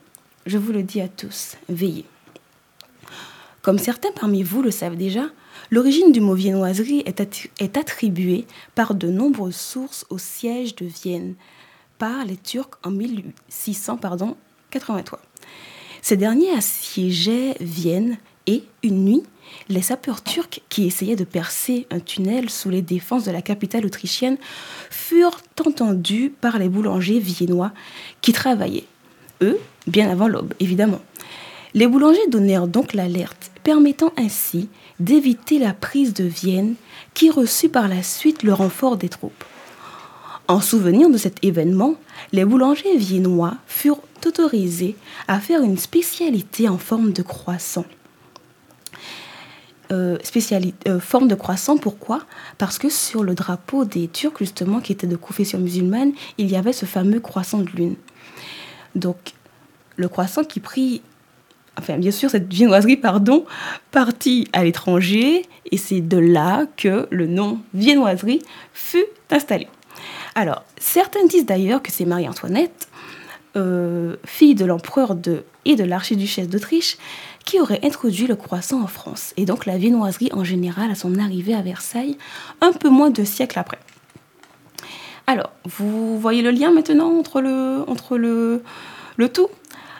je vous le dis à tous, veillez. Comme certains parmi vous le savent déjà, l'origine du mot viennoiserie est, attribuée par de nombreuses sources au siège de Vienne par les Turcs en 1683. Ces derniers assiégeaient Vienne et, une nuit, les sapeurs turcs qui essayaient de percer un tunnel sous les défenses de la capitale autrichienne furent entendus par les boulangers viennois qui travaillaient, eux, bien avant l'aube, évidemment. Les boulangers donnèrent donc l'alerte, permettant ainsi d'éviter la prise de Vienne qui reçut par la suite le renfort des troupes. En souvenir de cet événement, les boulangers viennois furent autorisés à faire une spécialité en forme de croissant. Euh, euh, forme de croissant, pourquoi? Parce que sur le drapeau des Turcs, justement, qui étaient de confession musulmane, il y avait ce fameux croissant de lune. Donc, le croissant qui prit, enfin, bien sûr, cette viennoiserie, pardon, partit à l'étranger, et c'est de là que le nom viennoiserie fut installé. Alors, certains disent d'ailleurs que c'est Marie-Antoinette, euh, fille de l'empereur de, et de l'archiduchesse d'Autriche, qui aurait introduit le croissant en France, et donc la viennoiserie en général à son arrivée à Versailles, un peu moins de siècles après. Alors, vous voyez le lien maintenant entre le, entre le, le tout?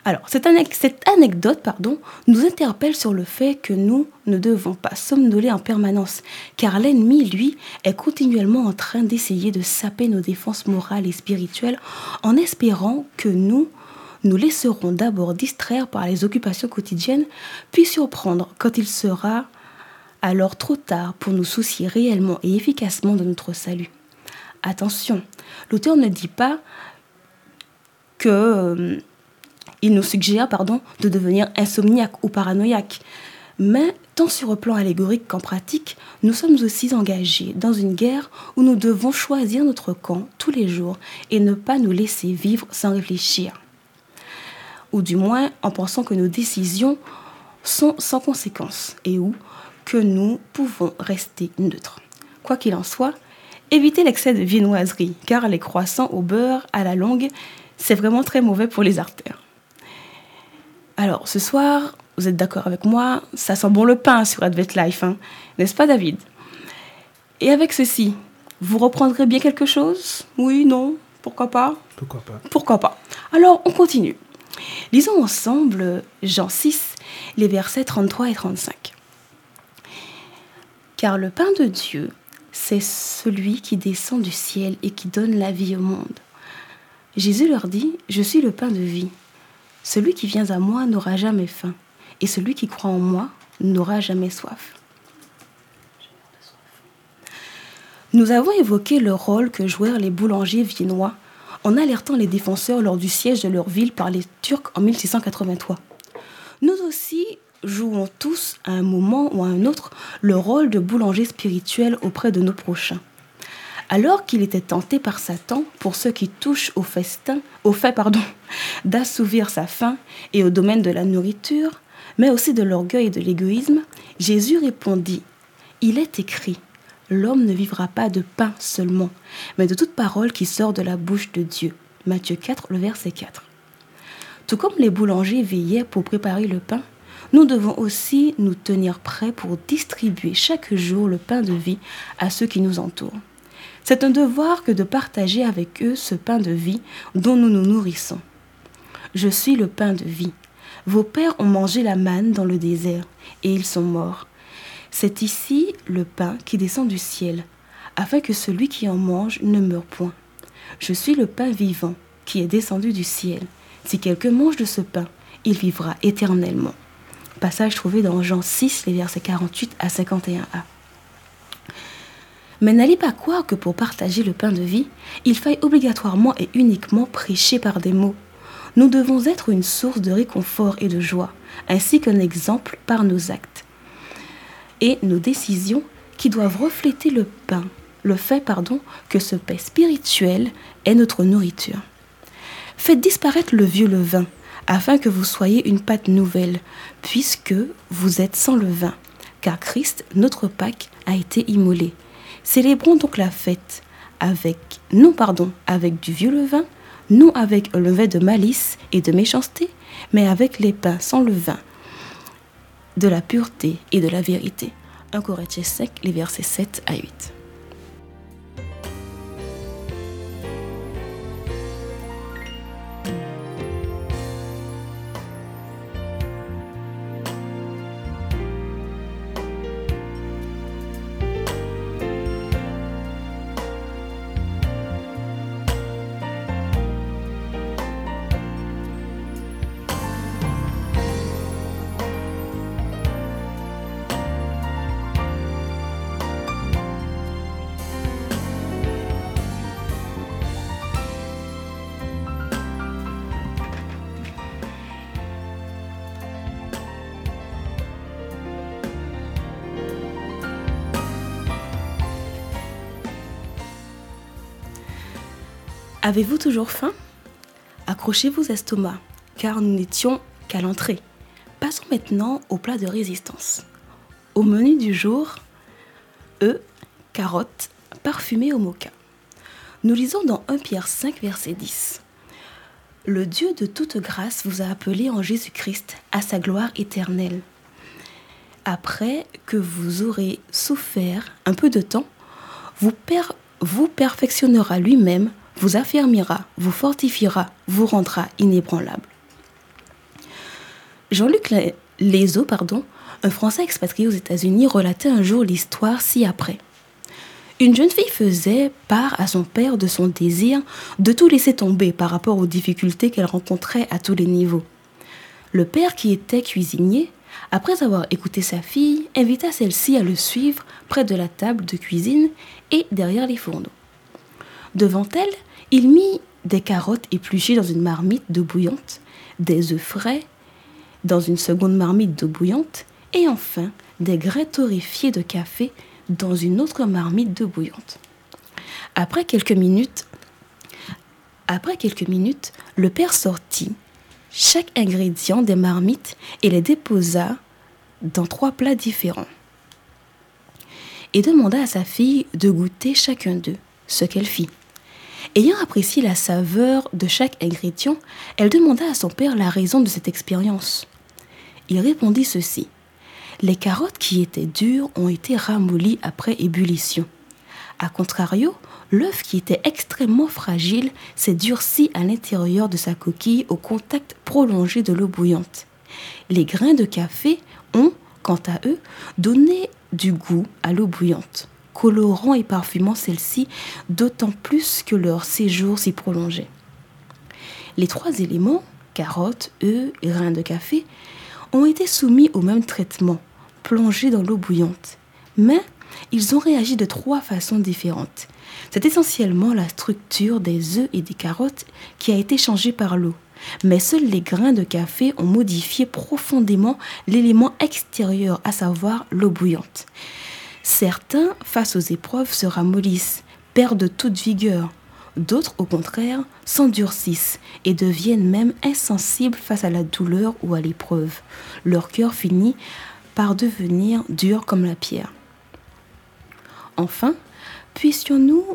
Alors, cette, anec- cette anecdote nous interpelle sur le fait que nous ne devons pas somnoler en permanence, car l'ennemi, lui, est continuellement en train d'essayer de saper nos défenses morales et spirituelles en espérant que nous nous laisserons d'abord distraire par les occupations quotidiennes, puis surprendre quand il sera alors trop tard pour nous soucier réellement et efficacement de notre salut. Attention, l'auteur ne dit pas que euh, il nous suggère pardon, de devenir insomniaque ou paranoïaque. Mais tant sur le plan allégorique qu'en pratique, nous sommes aussi engagés dans une guerre où nous devons choisir notre camp tous les jours et ne pas nous laisser vivre sans réfléchir. Ou du moins en pensant que nos décisions sont sans conséquence et où que nous pouvons rester neutres. Quoi qu'il en soit, évitez l'excès de viennoiserie, car les croissants au beurre à la longue, c'est vraiment très mauvais pour les artères. Alors, ce soir, vous êtes d'accord avec moi, ça sent bon le pain sur Advent Life, hein, n'est-ce pas David? Et avec ceci, vous reprendrez bien quelque chose? Oui, non Pourquoi pas? Pourquoi pas? Pourquoi pas? Alors, on continue. Lisons ensemble Jean 6, les versets 33 et 35. Car le pain de Dieu, c'est celui qui descend du ciel et qui donne la vie au monde. Jésus leur dit, Je suis le pain de vie. Celui qui vient à moi n'aura jamais faim, et celui qui croit en moi n'aura jamais soif. Nous avons évoqué le rôle que jouèrent les boulangers viennois en alertant les défenseurs lors du siège de leur ville par les Turcs en 1683. Nous aussi jouons tous à un moment ou à un autre le rôle de boulanger spirituel auprès de nos prochains. Alors qu'il était tenté par Satan, pour ceux qui touchent au festin, au fait pardon, d'assouvir sa faim et au domaine de la nourriture, mais aussi de l'orgueil et de l'égoïsme, Jésus répondit Il est écrit L'homme ne vivra pas de pain seulement, mais de toute parole qui sort de la bouche de Dieu. Matthieu 4, le verset 4. Tout comme les boulangers veillaient pour préparer le pain, nous devons aussi nous tenir prêts pour distribuer chaque jour le pain de vie à ceux qui nous entourent. C'est un devoir que de partager avec eux ce pain de vie dont nous nous nourrissons. Je suis le pain de vie. Vos pères ont mangé la manne dans le désert et ils sont morts. C'est ici le pain qui descend du ciel, afin que celui qui en mange ne meure point. Je suis le pain vivant qui est descendu du ciel. Si quelqu'un mange de ce pain, il vivra éternellement. Passage trouvé dans Jean 6, les versets 48 à 51a. Mais n'allez pas croire que pour partager le pain de vie, il faille obligatoirement et uniquement prêcher par des mots. Nous devons être une source de réconfort et de joie, ainsi qu'un exemple par nos actes et nos décisions qui doivent refléter le pain, le fait pardon que ce pain spirituel est notre nourriture. Faites disparaître le vieux levain afin que vous soyez une pâte nouvelle, puisque vous êtes sans levain, car Christ, notre Pâque, a été immolé. Célébrons donc la fête avec, non pardon, avec du vieux levain, non avec un levain de malice et de méchanceté, mais avec les pains sans levain, de la pureté et de la vérité. 1 Corinthiens 5, les versets 7 à 8. Avez-vous toujours faim? Accrochez vos estomacs, car nous n'étions qu'à l'entrée. Passons maintenant au plat de résistance. Au menu du jour, œufs, carottes, parfumées au mocha. Nous lisons dans 1 Pierre 5, verset 10. Le Dieu de toute grâce vous a appelé en Jésus-Christ à sa gloire éternelle. Après que vous aurez souffert un peu de temps, vous, per- vous perfectionnera lui-même, vous affermira, vous fortifiera, vous rendra inébranlable. Jean-Luc Lezo, pardon, un Français expatrié aux États-Unis, relatait un jour l'histoire ci-après. Une jeune fille faisait part à son père de son désir de tout laisser tomber par rapport aux difficultés qu'elle rencontrait à tous les niveaux. Le père, qui était cuisinier, après avoir écouté sa fille, invita celle-ci à le suivre près de la table de cuisine et derrière les fourneaux. Devant elle, il mit des carottes épluchées dans une marmite d'eau bouillante, des œufs frais dans une seconde marmite d'eau bouillante et enfin des grains torréfiés de café dans une autre marmite d'eau bouillante. Après quelques minutes, après quelques minutes, le père sortit chaque ingrédient des marmites et les déposa dans trois plats différents. Et demanda à sa fille de goûter chacun d'eux, ce qu'elle fit. Ayant apprécié la saveur de chaque ingrédient, elle demanda à son père la raison de cette expérience. Il répondit ceci. Les carottes qui étaient dures ont été ramollies après ébullition. A contrario, l'œuf qui était extrêmement fragile s'est durci à l'intérieur de sa coquille au contact prolongé de l'eau bouillante. Les grains de café ont, quant à eux, donné du goût à l'eau bouillante, colorant et parfumant celle-ci d'autant plus que leur séjour s'y prolongeait. Les trois éléments, carottes, œufs et grains de café, ont été soumis au même traitement, plongés dans l'eau bouillante. Mais ils ont réagi de trois façons différentes. C'est essentiellement la structure des œufs et des carottes qui a été changée par l'eau. Mais seuls les grains de café ont modifié profondément l'élément extérieur, à savoir l'eau bouillante. Certains, face aux épreuves, se ramollissent, perdent toute vigueur. D'autres, au contraire, s'endurcissent et deviennent même insensibles face à la douleur ou à l'épreuve. Leur cœur finit par devenir dur comme la pierre. Enfin, puissions-nous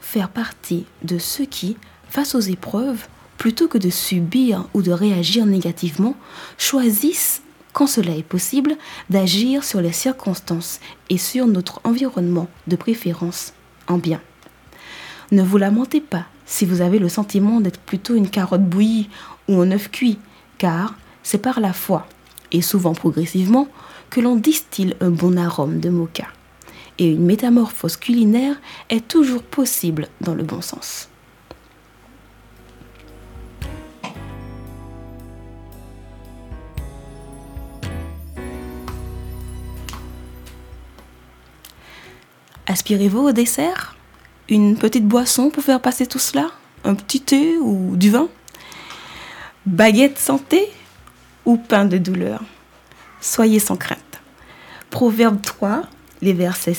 faire partie de ceux qui, face aux épreuves, plutôt que de subir ou de réagir négativement, choisissent, quand cela est possible, d'agir sur les circonstances et sur notre environnement, de préférence en bien. Ne vous lamentez pas si vous avez le sentiment d'être plutôt une carotte bouillie ou un œuf cuit, car c'est par la foi, et souvent progressivement, que l'on distille un bon arôme de mocha. Et une métamorphose culinaire est toujours possible dans le bon sens. Aspirez-vous au dessert? Une petite boisson pour faire passer tout cela? Un petit thé ou du vin? Baguette santé ou pain de douleur? Soyez sans crainte. Proverbe 3, les versets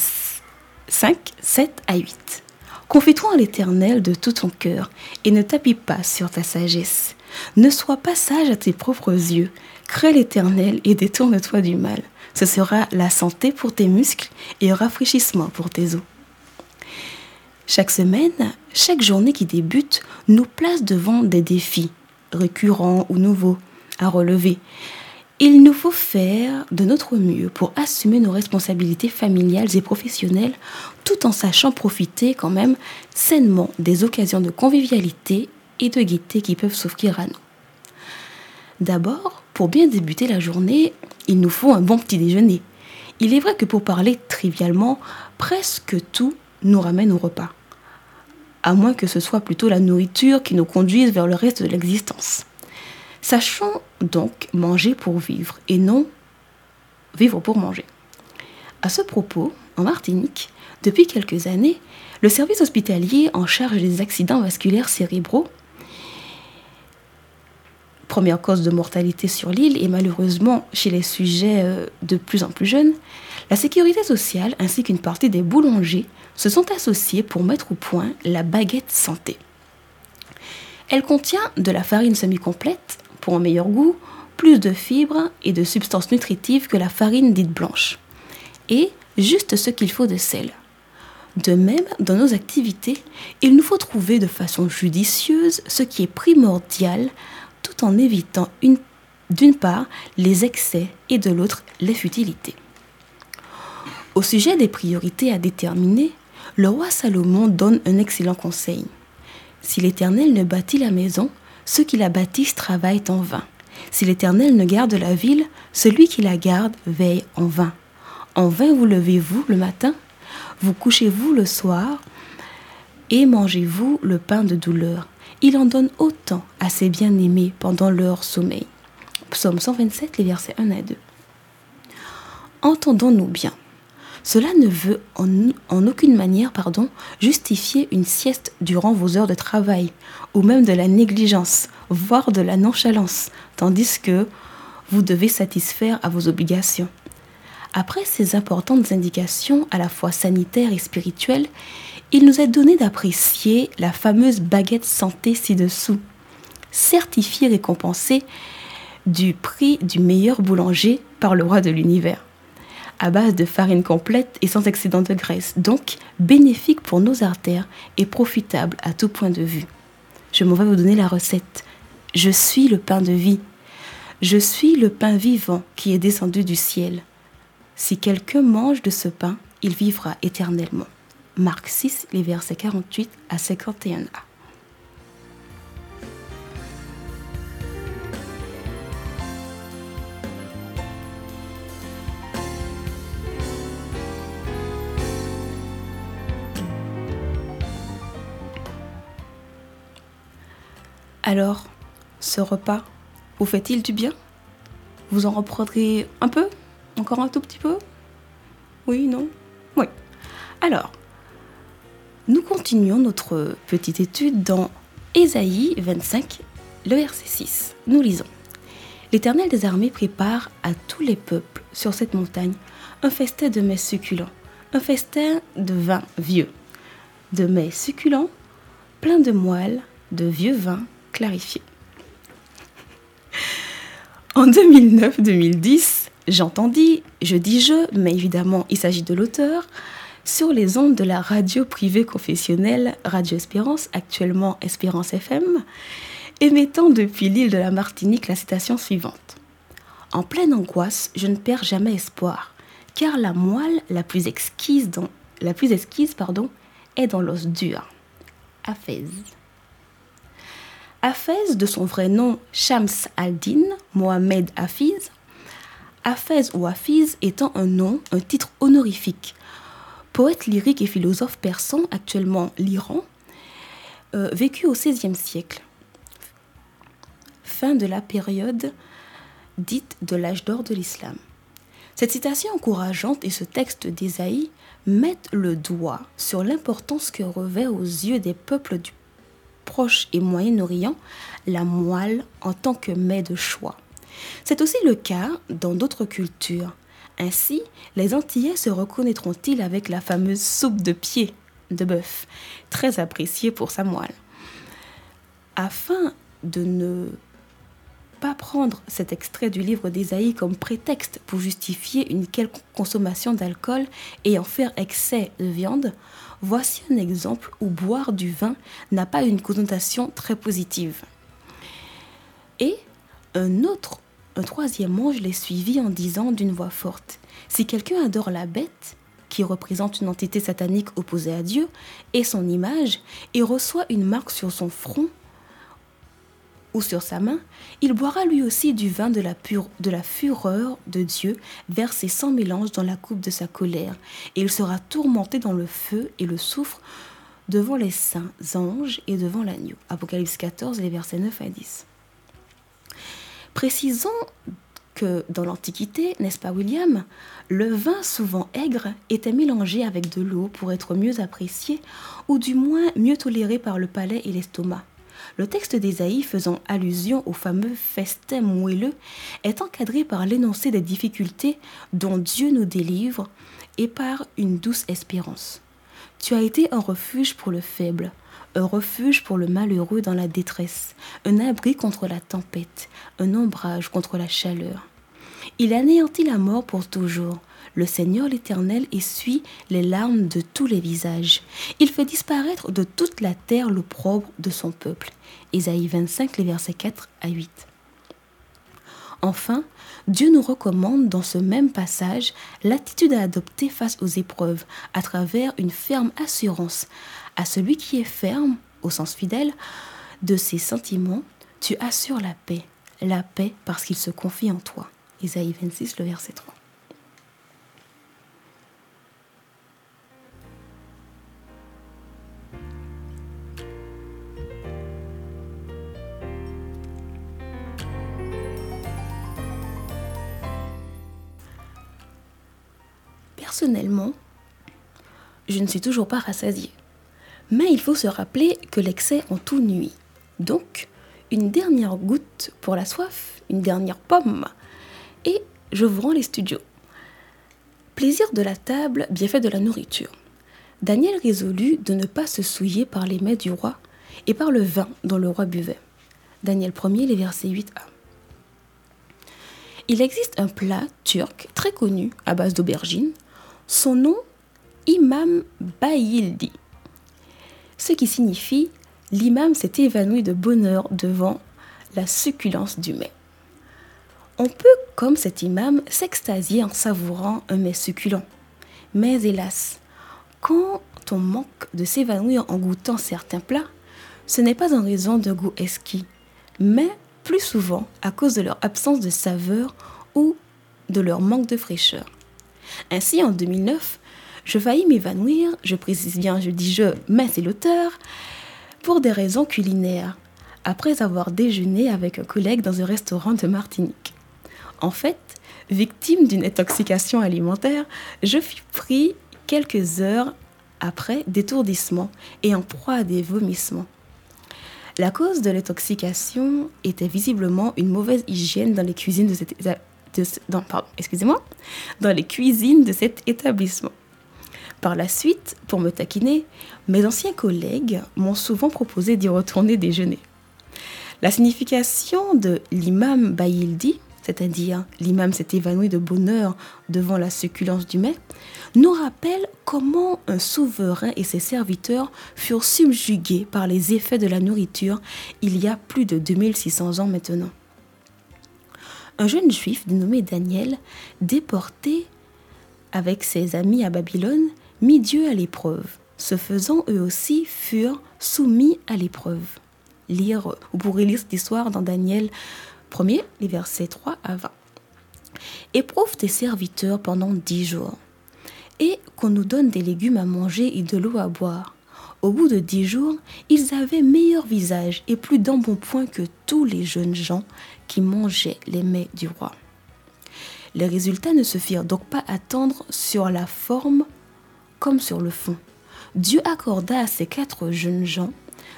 5, 7 à 8. Confie-toi en l'Éternel de tout ton cœur et ne t'appuie pas sur ta sagesse. Ne sois pas sage à tes propres yeux. Crée l'Éternel et détourne-toi du mal. Ce sera la santé pour tes muscles et un rafraîchissement pour tes os. Chaque semaine, chaque journée qui débute nous place devant des défis, récurrents ou nouveaux, à relever. Il nous faut faire de notre mieux pour assumer nos responsabilités familiales et professionnelles tout en sachant profiter quand même sainement des occasions de convivialité et de gaieté qui peuvent s'offrir à nous. D'abord, pour bien débuter la journée, il nous faut un bon petit déjeuner. Il est vrai que pour parler trivialement, presque tout nous ramène au repas. À moins que ce soit plutôt la nourriture qui nous conduise vers le reste de l'existence. Sachons donc manger pour vivre et non vivre pour manger. À ce propos, en Martinique, depuis quelques années, le service hospitalier en charge des accidents vasculaires cérébraux, première cause de mortalité sur l'île et malheureusement chez les sujets euh, de plus en plus jeunes, la sécurité sociale ainsi qu'une partie des boulangers se sont associés pour mettre au point la baguette santé. Elle contient de la farine semi-complète pour un meilleur goût, plus de fibres et de substances nutritives que la farine dite blanche. Et juste ce qu'il faut de sel. De même, dans nos activités, il nous faut trouver de façon judicieuse ce qui est primordial tout en évitant une- d'une part les excès et de l'autre les futilités. Au sujet des priorités à déterminer, le roi Salomon donne un excellent conseil. Si l'Éternel ne bâtit la maison, ceux qui la bâtissent travaillent en vain. Si l'Éternel ne garde la ville, celui qui la garde veille en vain. En vain vous levez-vous le matin, vous couchez-vous le soir, et mangez-vous le pain de douleur. Il en donne autant à ses bien-aimés pendant leur sommeil. Psaume 127, les versets 1 à 2. Entendons-nous bien. Cela ne veut en, en aucune manière pardon, justifier une sieste durant vos heures de travail, ou même de la négligence, voire de la nonchalance, tandis que vous devez satisfaire à vos obligations. Après ces importantes indications à la fois sanitaires et spirituelles, il nous est donné d'apprécier la fameuse baguette santé ci-dessous, certifiée récompensée du prix du meilleur boulanger par le roi de l'univers à base de farine complète et sans excédent de graisse, donc bénéfique pour nos artères et profitable à tout point de vue. Je m'en vais vous donner la recette. Je suis le pain de vie. Je suis le pain vivant qui est descendu du ciel. Si quelqu'un mange de ce pain, il vivra éternellement. Marc 6, les versets 48 à 51a. Alors, ce repas, vous fait-il du bien? Vous en reprendrez un peu? Encore un tout petit peu? Oui, non? Oui. Alors, nous continuons notre petite étude dans Ésaïe 25, le verset 6. Nous lisons. L'Éternel des armées prépare à tous les peuples sur cette montagne un festin de mets succulents, un festin de vin vieux, de mets succulents, plein de moelle, de vieux vin clarifié. En 2009-2010, j'entendis, je dis je, mais évidemment il s'agit de l'auteur, sur les ondes de la radio privée confessionnelle Radio Espérance, actuellement Espérance FM, émettant depuis l'île de la Martinique la citation suivante. En pleine angoisse, je ne perds jamais espoir, car la moelle la plus exquise, dans, la plus exquise pardon, est dans l'os dur. Aphèse. Hafez, de son vrai nom Shams al-Din Mohamed Hafiz, Hafez ou Hafiz étant un nom, un titre honorifique. Poète lyrique et philosophe persan, actuellement l'Iran, euh, vécu au XVIe siècle. Fin de la période dite de l'âge d'or de l'islam. Cette citation encourageante et ce texte d'Ésaïe mettent le doigt sur l'importance que revêt aux yeux des peuples du Proche et Moyen-Orient la moelle en tant que mets de choix. C'est aussi le cas dans d'autres cultures. Ainsi, les Antillais se reconnaîtront-ils avec la fameuse soupe de pied de bœuf, très appréciée pour sa moelle? Afin de ne pas prendre cet extrait du livre d'Ésaïe comme prétexte pour justifier une quelconque consommation d'alcool et en faire excès de viande, voici un exemple où boire du vin n'a pas une connotation très positive. Et un autre, un troisième ange les suivit en disant d'une voix forte Si quelqu'un adore la bête, qui représente une entité satanique opposée à Dieu, et son image, et reçoit une marque sur son front ou sur sa main, il boira lui aussi du vin de la, pure, de la fureur de Dieu, versé sans mélange dans la coupe de sa colère, et il sera tourmenté dans le feu et le soufre devant les saints anges et devant l'agneau. Apocalypse 14, les versets 9 à 10. Précisons que dans l'Antiquité, n'est-ce pas William, le vin souvent aigre était mélangé avec de l'eau pour être mieux apprécié ou du moins mieux toléré par le palais et l'estomac. Le texte d'Ésaïe faisant allusion au fameux festin moelleux est encadré par l'énoncé des difficultés dont Dieu nous délivre et par une douce espérance. Tu as été un refuge pour le faible, un refuge pour le malheureux dans la détresse, un abri contre la tempête, un ombrage contre la chaleur. Il anéantit la mort pour toujours. Le Seigneur l'Éternel essuie les larmes de tous les visages. Il fait disparaître de toute la terre l'opprobre de son peuple. Ésaïe 25, les versets 4 à 8. Enfin, Dieu nous recommande dans ce même passage l'attitude à adopter face aux épreuves à travers une ferme assurance. À celui qui est ferme, au sens fidèle, de ses sentiments, tu assures la paix. La paix parce qu'il se confie en toi. Ésaïe 26, le verset 3. Personnellement, je ne suis toujours pas rassasiée. Mais il faut se rappeler que l'excès en tout nuit. Donc, une dernière goutte pour la soif, une dernière pomme, et je vous rends les studios. Plaisir de la table, bienfait de la nourriture. Daniel résolut de ne pas se souiller par les mets du roi et par le vin dont le roi buvait. Daniel 1er, les versets 8a. Il existe un plat turc très connu à base d'aubergines. Son nom, Imam Bayildi. Ce qui signifie l'imam s'est évanoui de bonheur devant la succulence du mets. On peut, comme cet imam, s'extasier en savourant un mets succulent. Mais hélas, quand on manque de s'évanouir en goûtant certains plats, ce n'est pas en raison de goût esquis, mais plus souvent à cause de leur absence de saveur ou de leur manque de fraîcheur. Ainsi, en 2009, je faillis m'évanouir, je précise bien, je dis je, mais c'est l'auteur, pour des raisons culinaires, après avoir déjeuné avec un collègue dans un restaurant de Martinique. En fait, victime d'une intoxication alimentaire, je fus pris quelques heures après d'étourdissement et en proie à des vomissements. La cause de l'intoxication était visiblement une mauvaise hygiène dans les cuisines de cet, dans les cuisines de cet établissement. Par la suite, pour me taquiner, mes anciens collègues m'ont souvent proposé d'y retourner déjeuner. La signification de l'imam Bayildi, c'est-à-dire l'imam s'est évanoui de bonheur devant la succulence du mets, nous rappelle comment un souverain et ses serviteurs furent subjugués par les effets de la nourriture il y a plus de 2600 ans maintenant. Un jeune juif dénommé Daniel, déporté avec ses amis à Babylone, mit Dieu à l'épreuve. Ce faisant, eux aussi furent soumis à l'épreuve. Lire, vous pourrez lire cette histoire dans Daniel 1er, les versets 3 à 20. Éprouve tes serviteurs pendant dix jours, et qu'on nous donne des légumes à manger et de l'eau à boire. Au bout de dix jours, ils avaient meilleur visage et plus d'embonpoint que tous les jeunes gens qui mangeaient les mets du roi. Les résultats ne se firent donc pas attendre sur la forme comme sur le fond. Dieu accorda à ces quatre jeunes gens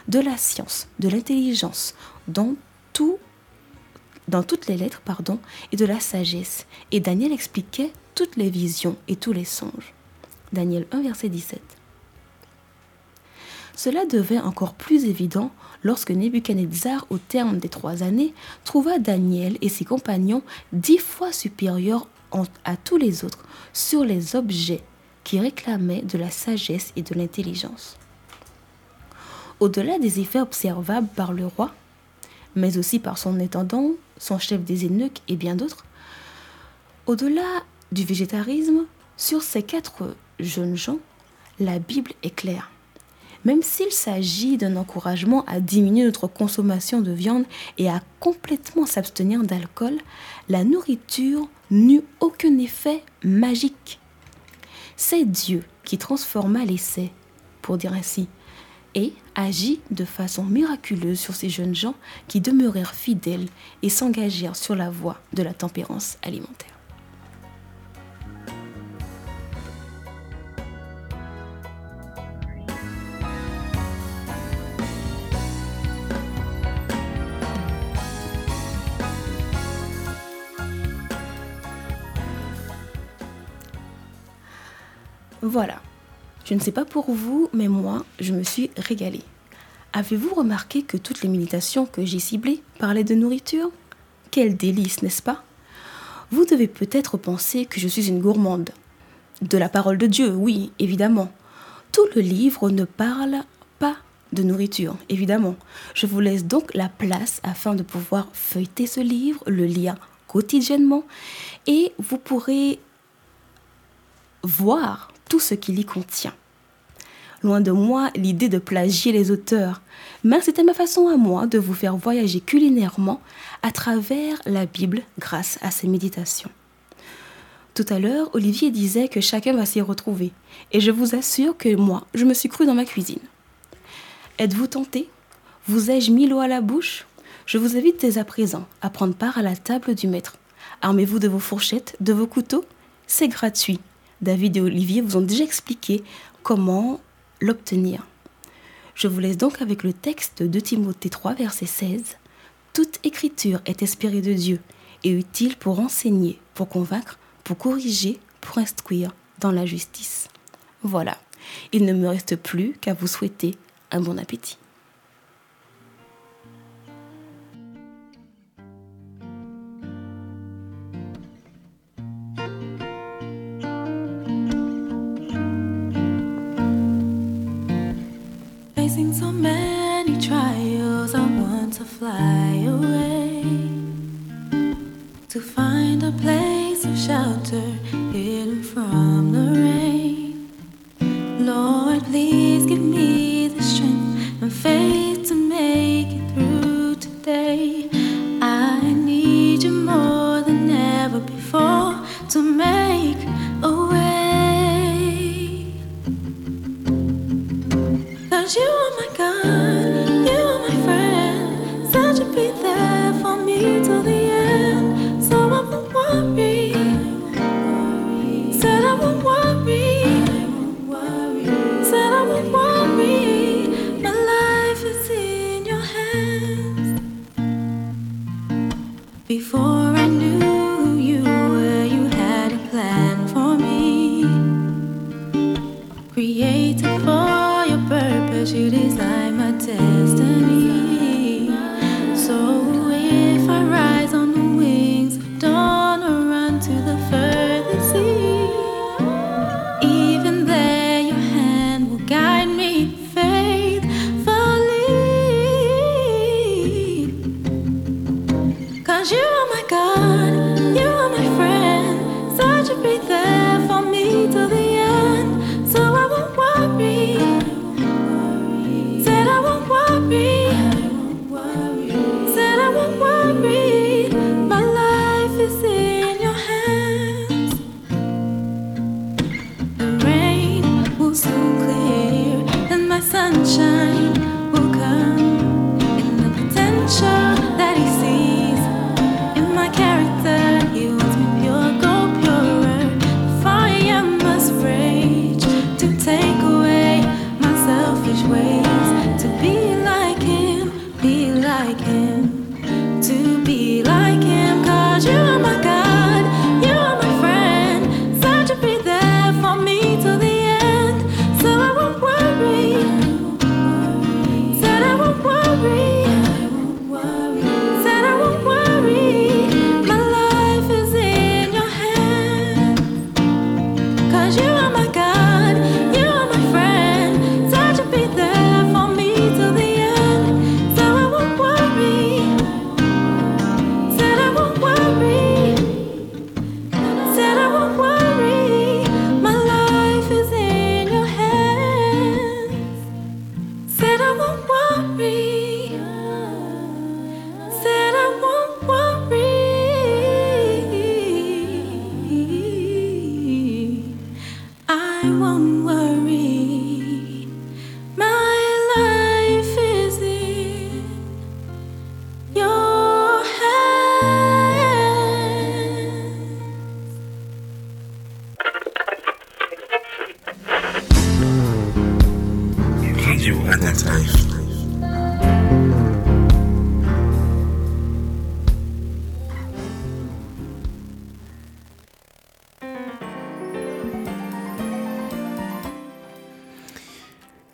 de la science, de l'intelligence, dans tout dans toutes les lettres, pardon, et de la sagesse. Et Daniel expliquait toutes les visions et tous les songes. Daniel 1, verset 17. Cela devint encore plus évident lorsque Nebuchadnezzar, au terme des trois années, trouva Daniel et ses compagnons dix fois supérieurs à tous les autres sur les objets qui réclamaient de la sagesse et de l'intelligence. Au-delà des effets observables par le roi, mais aussi par son intendant, son chef des eunuques et bien d'autres, au-delà du végétarisme, sur ces quatre jeunes gens, la Bible est claire. Même s'il s'agit d'un encouragement à diminuer notre consommation de viande et à complètement s'abstenir d'alcool, la nourriture n'eut aucun effet magique. C'est Dieu qui transforma l'essai, pour dire ainsi, et agit de façon miraculeuse sur ces jeunes gens qui demeurèrent fidèles et s'engagèrent sur la voie de la tempérance alimentaire. Voilà. Je ne sais pas pour vous, mais moi, je me suis régalée. Avez-vous remarqué que toutes les méditations que j'ai ciblées parlaient de nourriture? Quel délice, n'est-ce pas? Vous devez peut-être penser que je suis une gourmande. De la parole de Dieu, oui, évidemment. Tout le livre ne parle pas de nourriture, évidemment. Je vous laisse donc la place afin de pouvoir feuilleter ce livre, le lire quotidiennement, et vous pourrez voir tout ce qu'il y contient. Loin de moi l'idée de plagier les auteurs, mais c'était ma façon à moi de vous faire voyager culinairement à travers la Bible grâce à ces méditations. Tout à l'heure, Olivier disait que chacun va s'y retrouver, et je vous assure que moi, je me suis cru dans ma cuisine. Êtes-vous tenté? Vous ai-je mis l'eau à la bouche? Je vous invite dès à présent à prendre part à la table du maître. Armez-vous de vos fourchettes, de vos couteaux, c'est gratuit. David et Olivier vous ont déjà expliqué comment l'obtenir. Je vous laisse donc avec le texte de Timothée 3, verset 16. Toute écriture est inspirée de Dieu et utile pour enseigner, pour convaincre, pour corriger, pour instruire dans la justice. Voilà, il ne me reste plus qu'à vous souhaiter un bon appétit. So many trials, I want to fly away to find a place of shelter hidden from the rain. Lord, please give me the strength and faith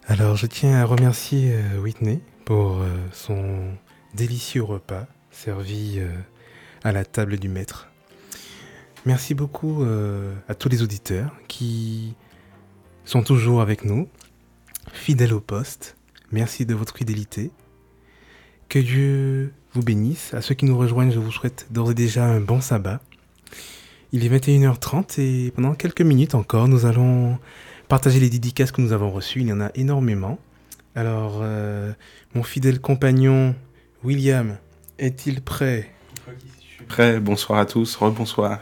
Alors, je tiens à remercier euh, Whitney pour euh, son délicieux repas servi euh, à la table du maître. Merci beaucoup à tous les auditeurs qui sont toujours avec nous, fidèles au poste. Merci de votre fidélité. Que Dieu vous bénisse. À ceux qui nous rejoignent, je vous souhaite d'ores et déjà un bon sabbat. Il est 21h30 et pendant quelques minutes encore, nous allons partager les dédicaces que nous avons reçues. Il y en a énormément. Alors, euh, mon fidèle compagnon William, est-il prêt? Prêt, bonsoir à tous, rebonsoir.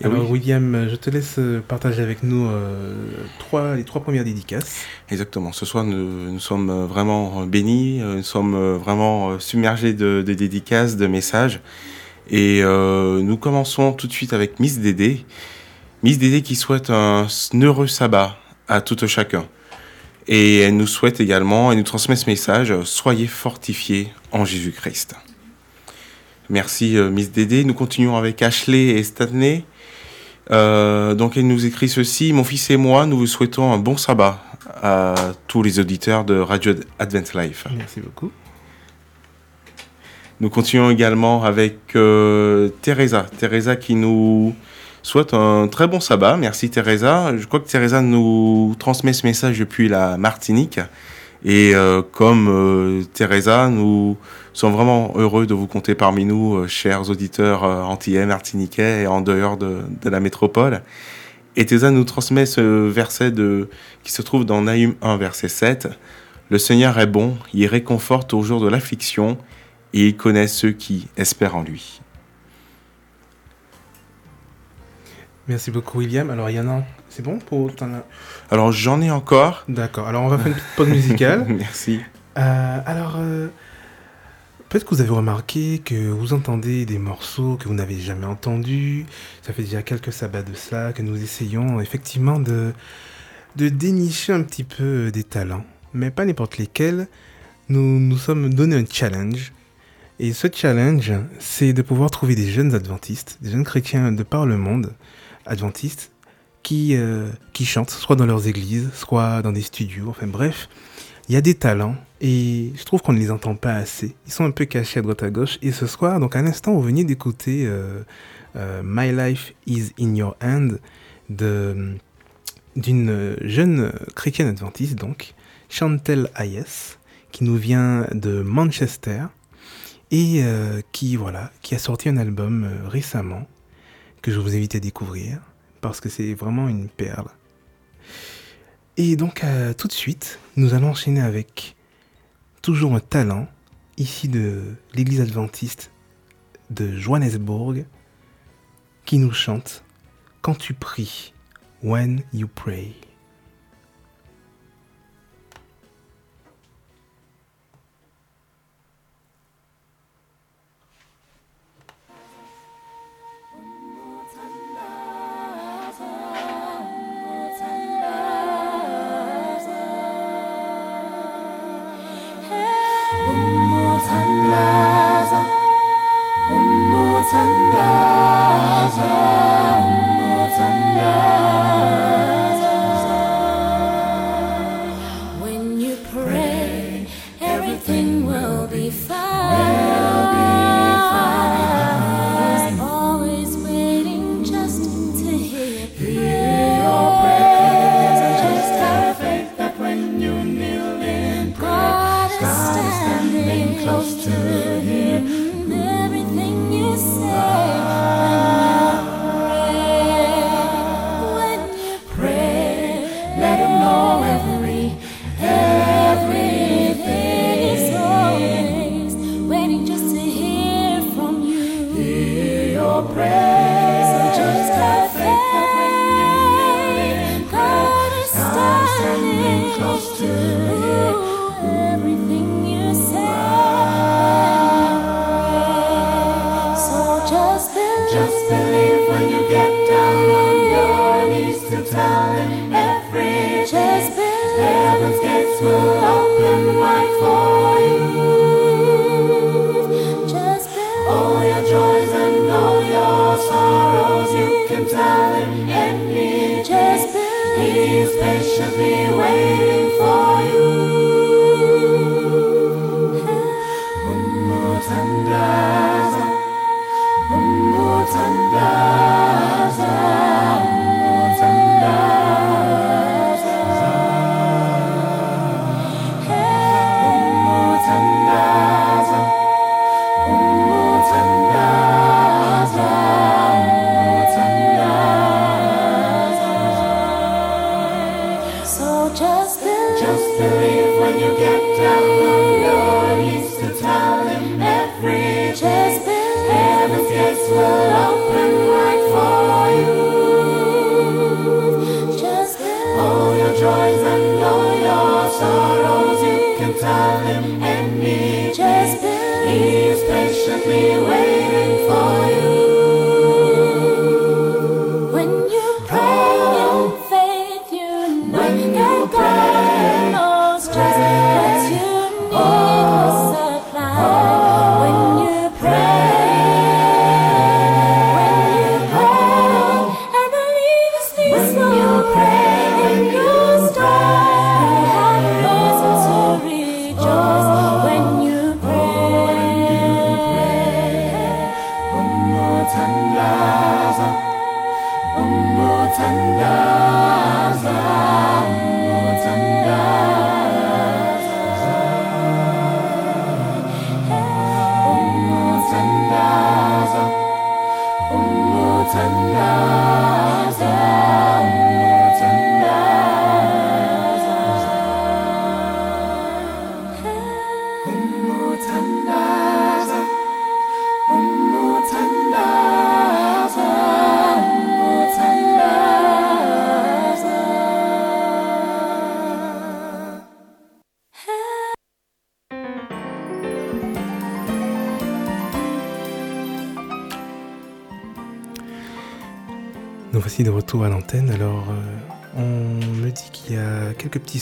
Et Alors, oui, William, je te laisse partager avec nous euh, trois, les trois premières dédicaces. exactement. Ce soir, nous, nous sommes vraiment bénis, nous sommes euh, vraiment submergés de, de dédicaces, de messages. Et euh, nous commençons tout de suite avec Miss Dédé. Miss Dédé qui souhaite un heureux sabbat à tout un chacun. Et elle nous souhaite également, elle nous transmet ce message, soyez fortifiés en Jésus-Christ. Merci euh, Miss Dédé. Nous continuons avec Ashley et Stanley. Euh, donc elle nous écrit ceci, mon fils et moi, nous vous souhaitons un bon sabbat à tous les auditeurs de Radio Advent Life. Merci beaucoup. Nous continuons également avec euh, Teresa. Teresa qui nous souhaite un très bon sabbat. Merci Teresa. Je crois que Teresa nous transmet ce message depuis la Martinique. Et euh, comme euh, Teresa, nous sommes vraiment heureux de vous compter parmi nous, euh, chers auditeurs euh, antillais, martiniquais et en dehors de, de la métropole. Et Teresa nous transmet ce verset de, qui se trouve dans Nahum 1, verset 7. Le Seigneur est bon, il réconforte au jour de l'affliction et il connaît ceux qui espèrent en lui. Merci beaucoup, William. Alors, il y en a. C'est bon pour. Alors j'en ai encore. D'accord. Alors, on va faire une petite pause musicale. Merci. Euh, alors, euh, peut-être que vous avez remarqué que vous entendez des morceaux que vous n'avez jamais entendus. Ça fait déjà quelques sabbats de cela que nous essayons effectivement de, de dénicher un petit peu des talents, mais pas n'importe lesquels. Nous nous sommes donné un challenge. Et ce challenge, c'est de pouvoir trouver des jeunes adventistes, des jeunes chrétiens de par le monde, adventistes, qui, euh, qui chantent, soit dans leurs églises, soit dans des studios, enfin bref. Il y a des talents et je trouve qu'on ne les entend pas assez. Ils sont un peu cachés à droite à gauche. Et ce soir, donc à l'instant, vous veniez d'écouter euh, euh, My Life is in Your Hand d'une jeune chrétienne adventiste, donc Chantel Hayes, qui nous vient de Manchester et qui, voilà, qui a sorti un album récemment que je vous invite à découvrir parce que c'est vraiment une perle. Et donc, euh, tout de suite, nous allons enchaîner avec toujours un talent, ici de l'église adventiste de Johannesburg, qui nous chante Quand tu pries, When you pray.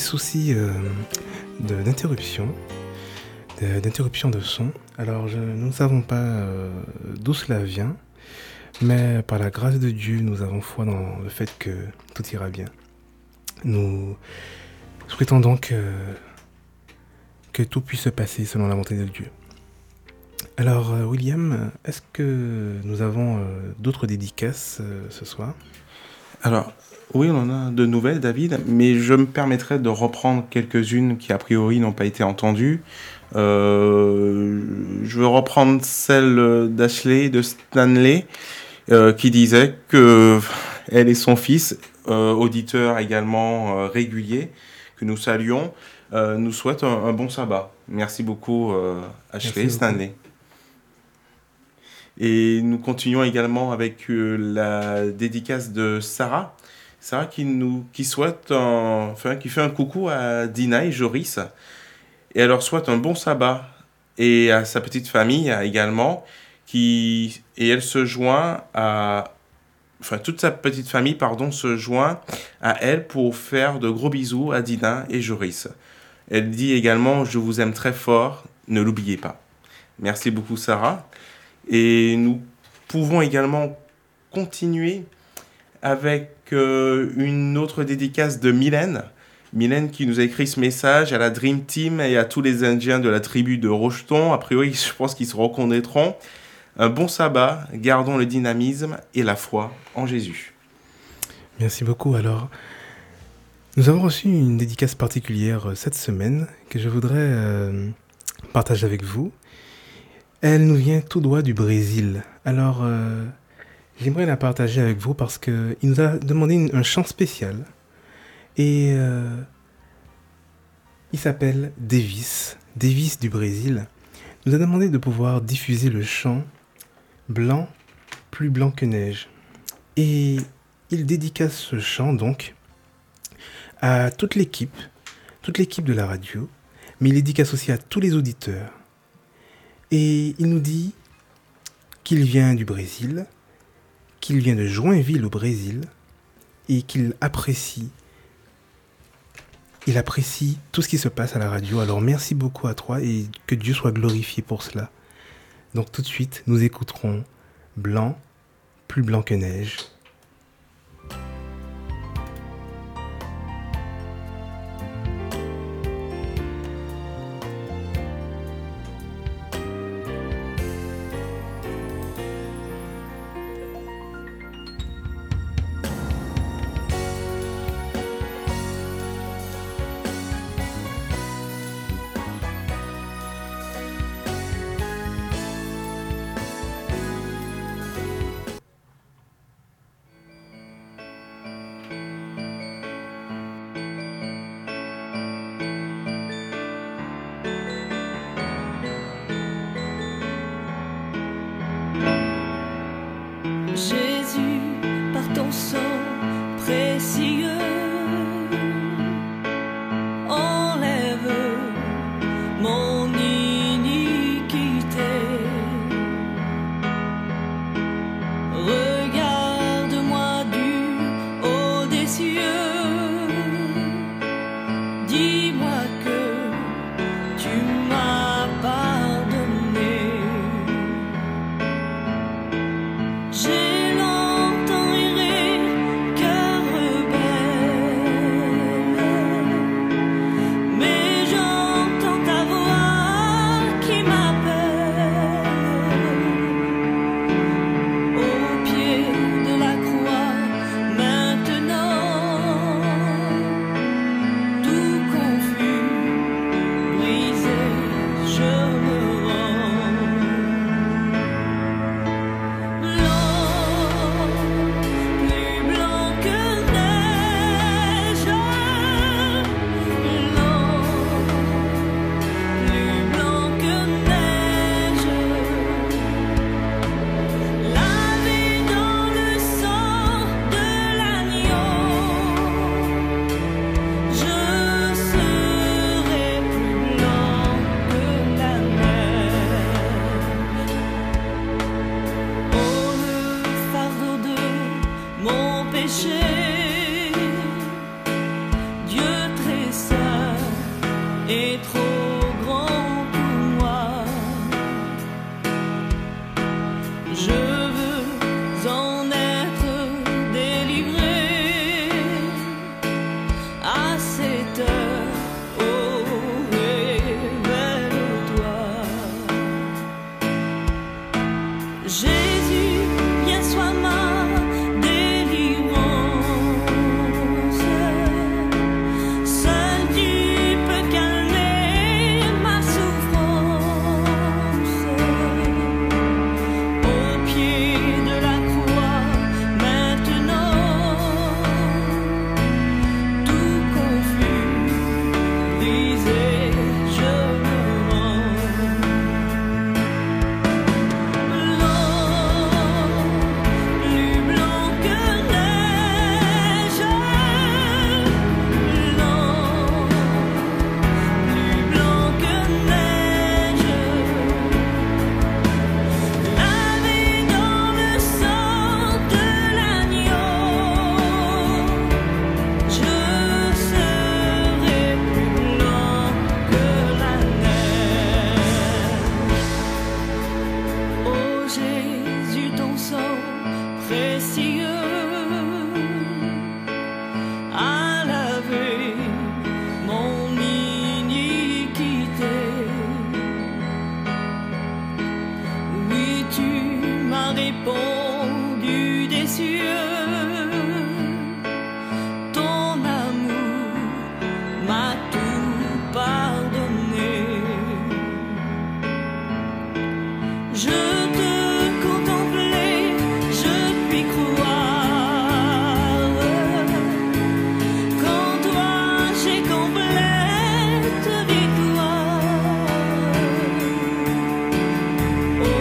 Soucis euh, d'interruption, d'interruption de son. Alors, nous ne savons pas euh, d'où cela vient, mais par la grâce de Dieu, nous avons foi dans le fait que tout ira bien. Nous souhaitons donc euh, que tout puisse se passer selon la volonté de Dieu. Alors, William, est-ce que nous avons d'autres dédicaces ce soir? Alors, oui, on en a de nouvelles, David, mais je me permettrai de reprendre quelques-unes qui, a priori, n'ont pas été entendues. Euh, je veux reprendre celle d'Ashley, de Stanley, euh, qui disait que elle et son fils, euh, auditeur également régulier, que nous saluons, nous souhaitent un, un bon sabbat. Merci beaucoup, Ashley, Merci beaucoup. Stanley. Et nous continuons également avec la dédicace de Sarah. Sarah qui nous qui souhaite qui fait un coucou à Dina et Joris et elle leur souhaite un bon sabbat et à sa petite famille également qui et elle se joint à enfin toute sa petite famille pardon se joint à elle pour faire de gros bisous à Dina et Joris. Elle dit également je vous aime très fort, ne l'oubliez pas. Merci beaucoup Sarah. Et nous pouvons également continuer avec une autre dédicace de Mylène. Mylène qui nous a écrit ce message à la Dream Team et à tous les Indiens de la tribu de Rocheton. A priori, je pense qu'ils se reconnaîtront. Un bon sabbat, gardons le dynamisme et la foi en Jésus. Merci beaucoup. Alors, nous avons reçu une dédicace particulière euh, cette semaine que je voudrais euh, partager avec vous. Elle nous vient tout droit du Brésil. Alors, euh, j'aimerais la partager avec vous parce qu'il nous a demandé un chant spécial. Et euh, il s'appelle Davis, Davis du Brésil. Nous a demandé de pouvoir diffuser le chant Blanc, plus blanc que neige. Et il dédicace ce chant donc à toute l'équipe, toute l'équipe de la radio, mais il dédicace aussi à tous les auditeurs. Et il nous dit qu'il vient du Brésil, qu'il vient de Joinville au Brésil, et qu'il apprécie, il apprécie tout ce qui se passe à la radio. Alors merci beaucoup à toi et que Dieu soit glorifié pour cela. Donc tout de suite, nous écouterons Blanc, plus blanc que neige.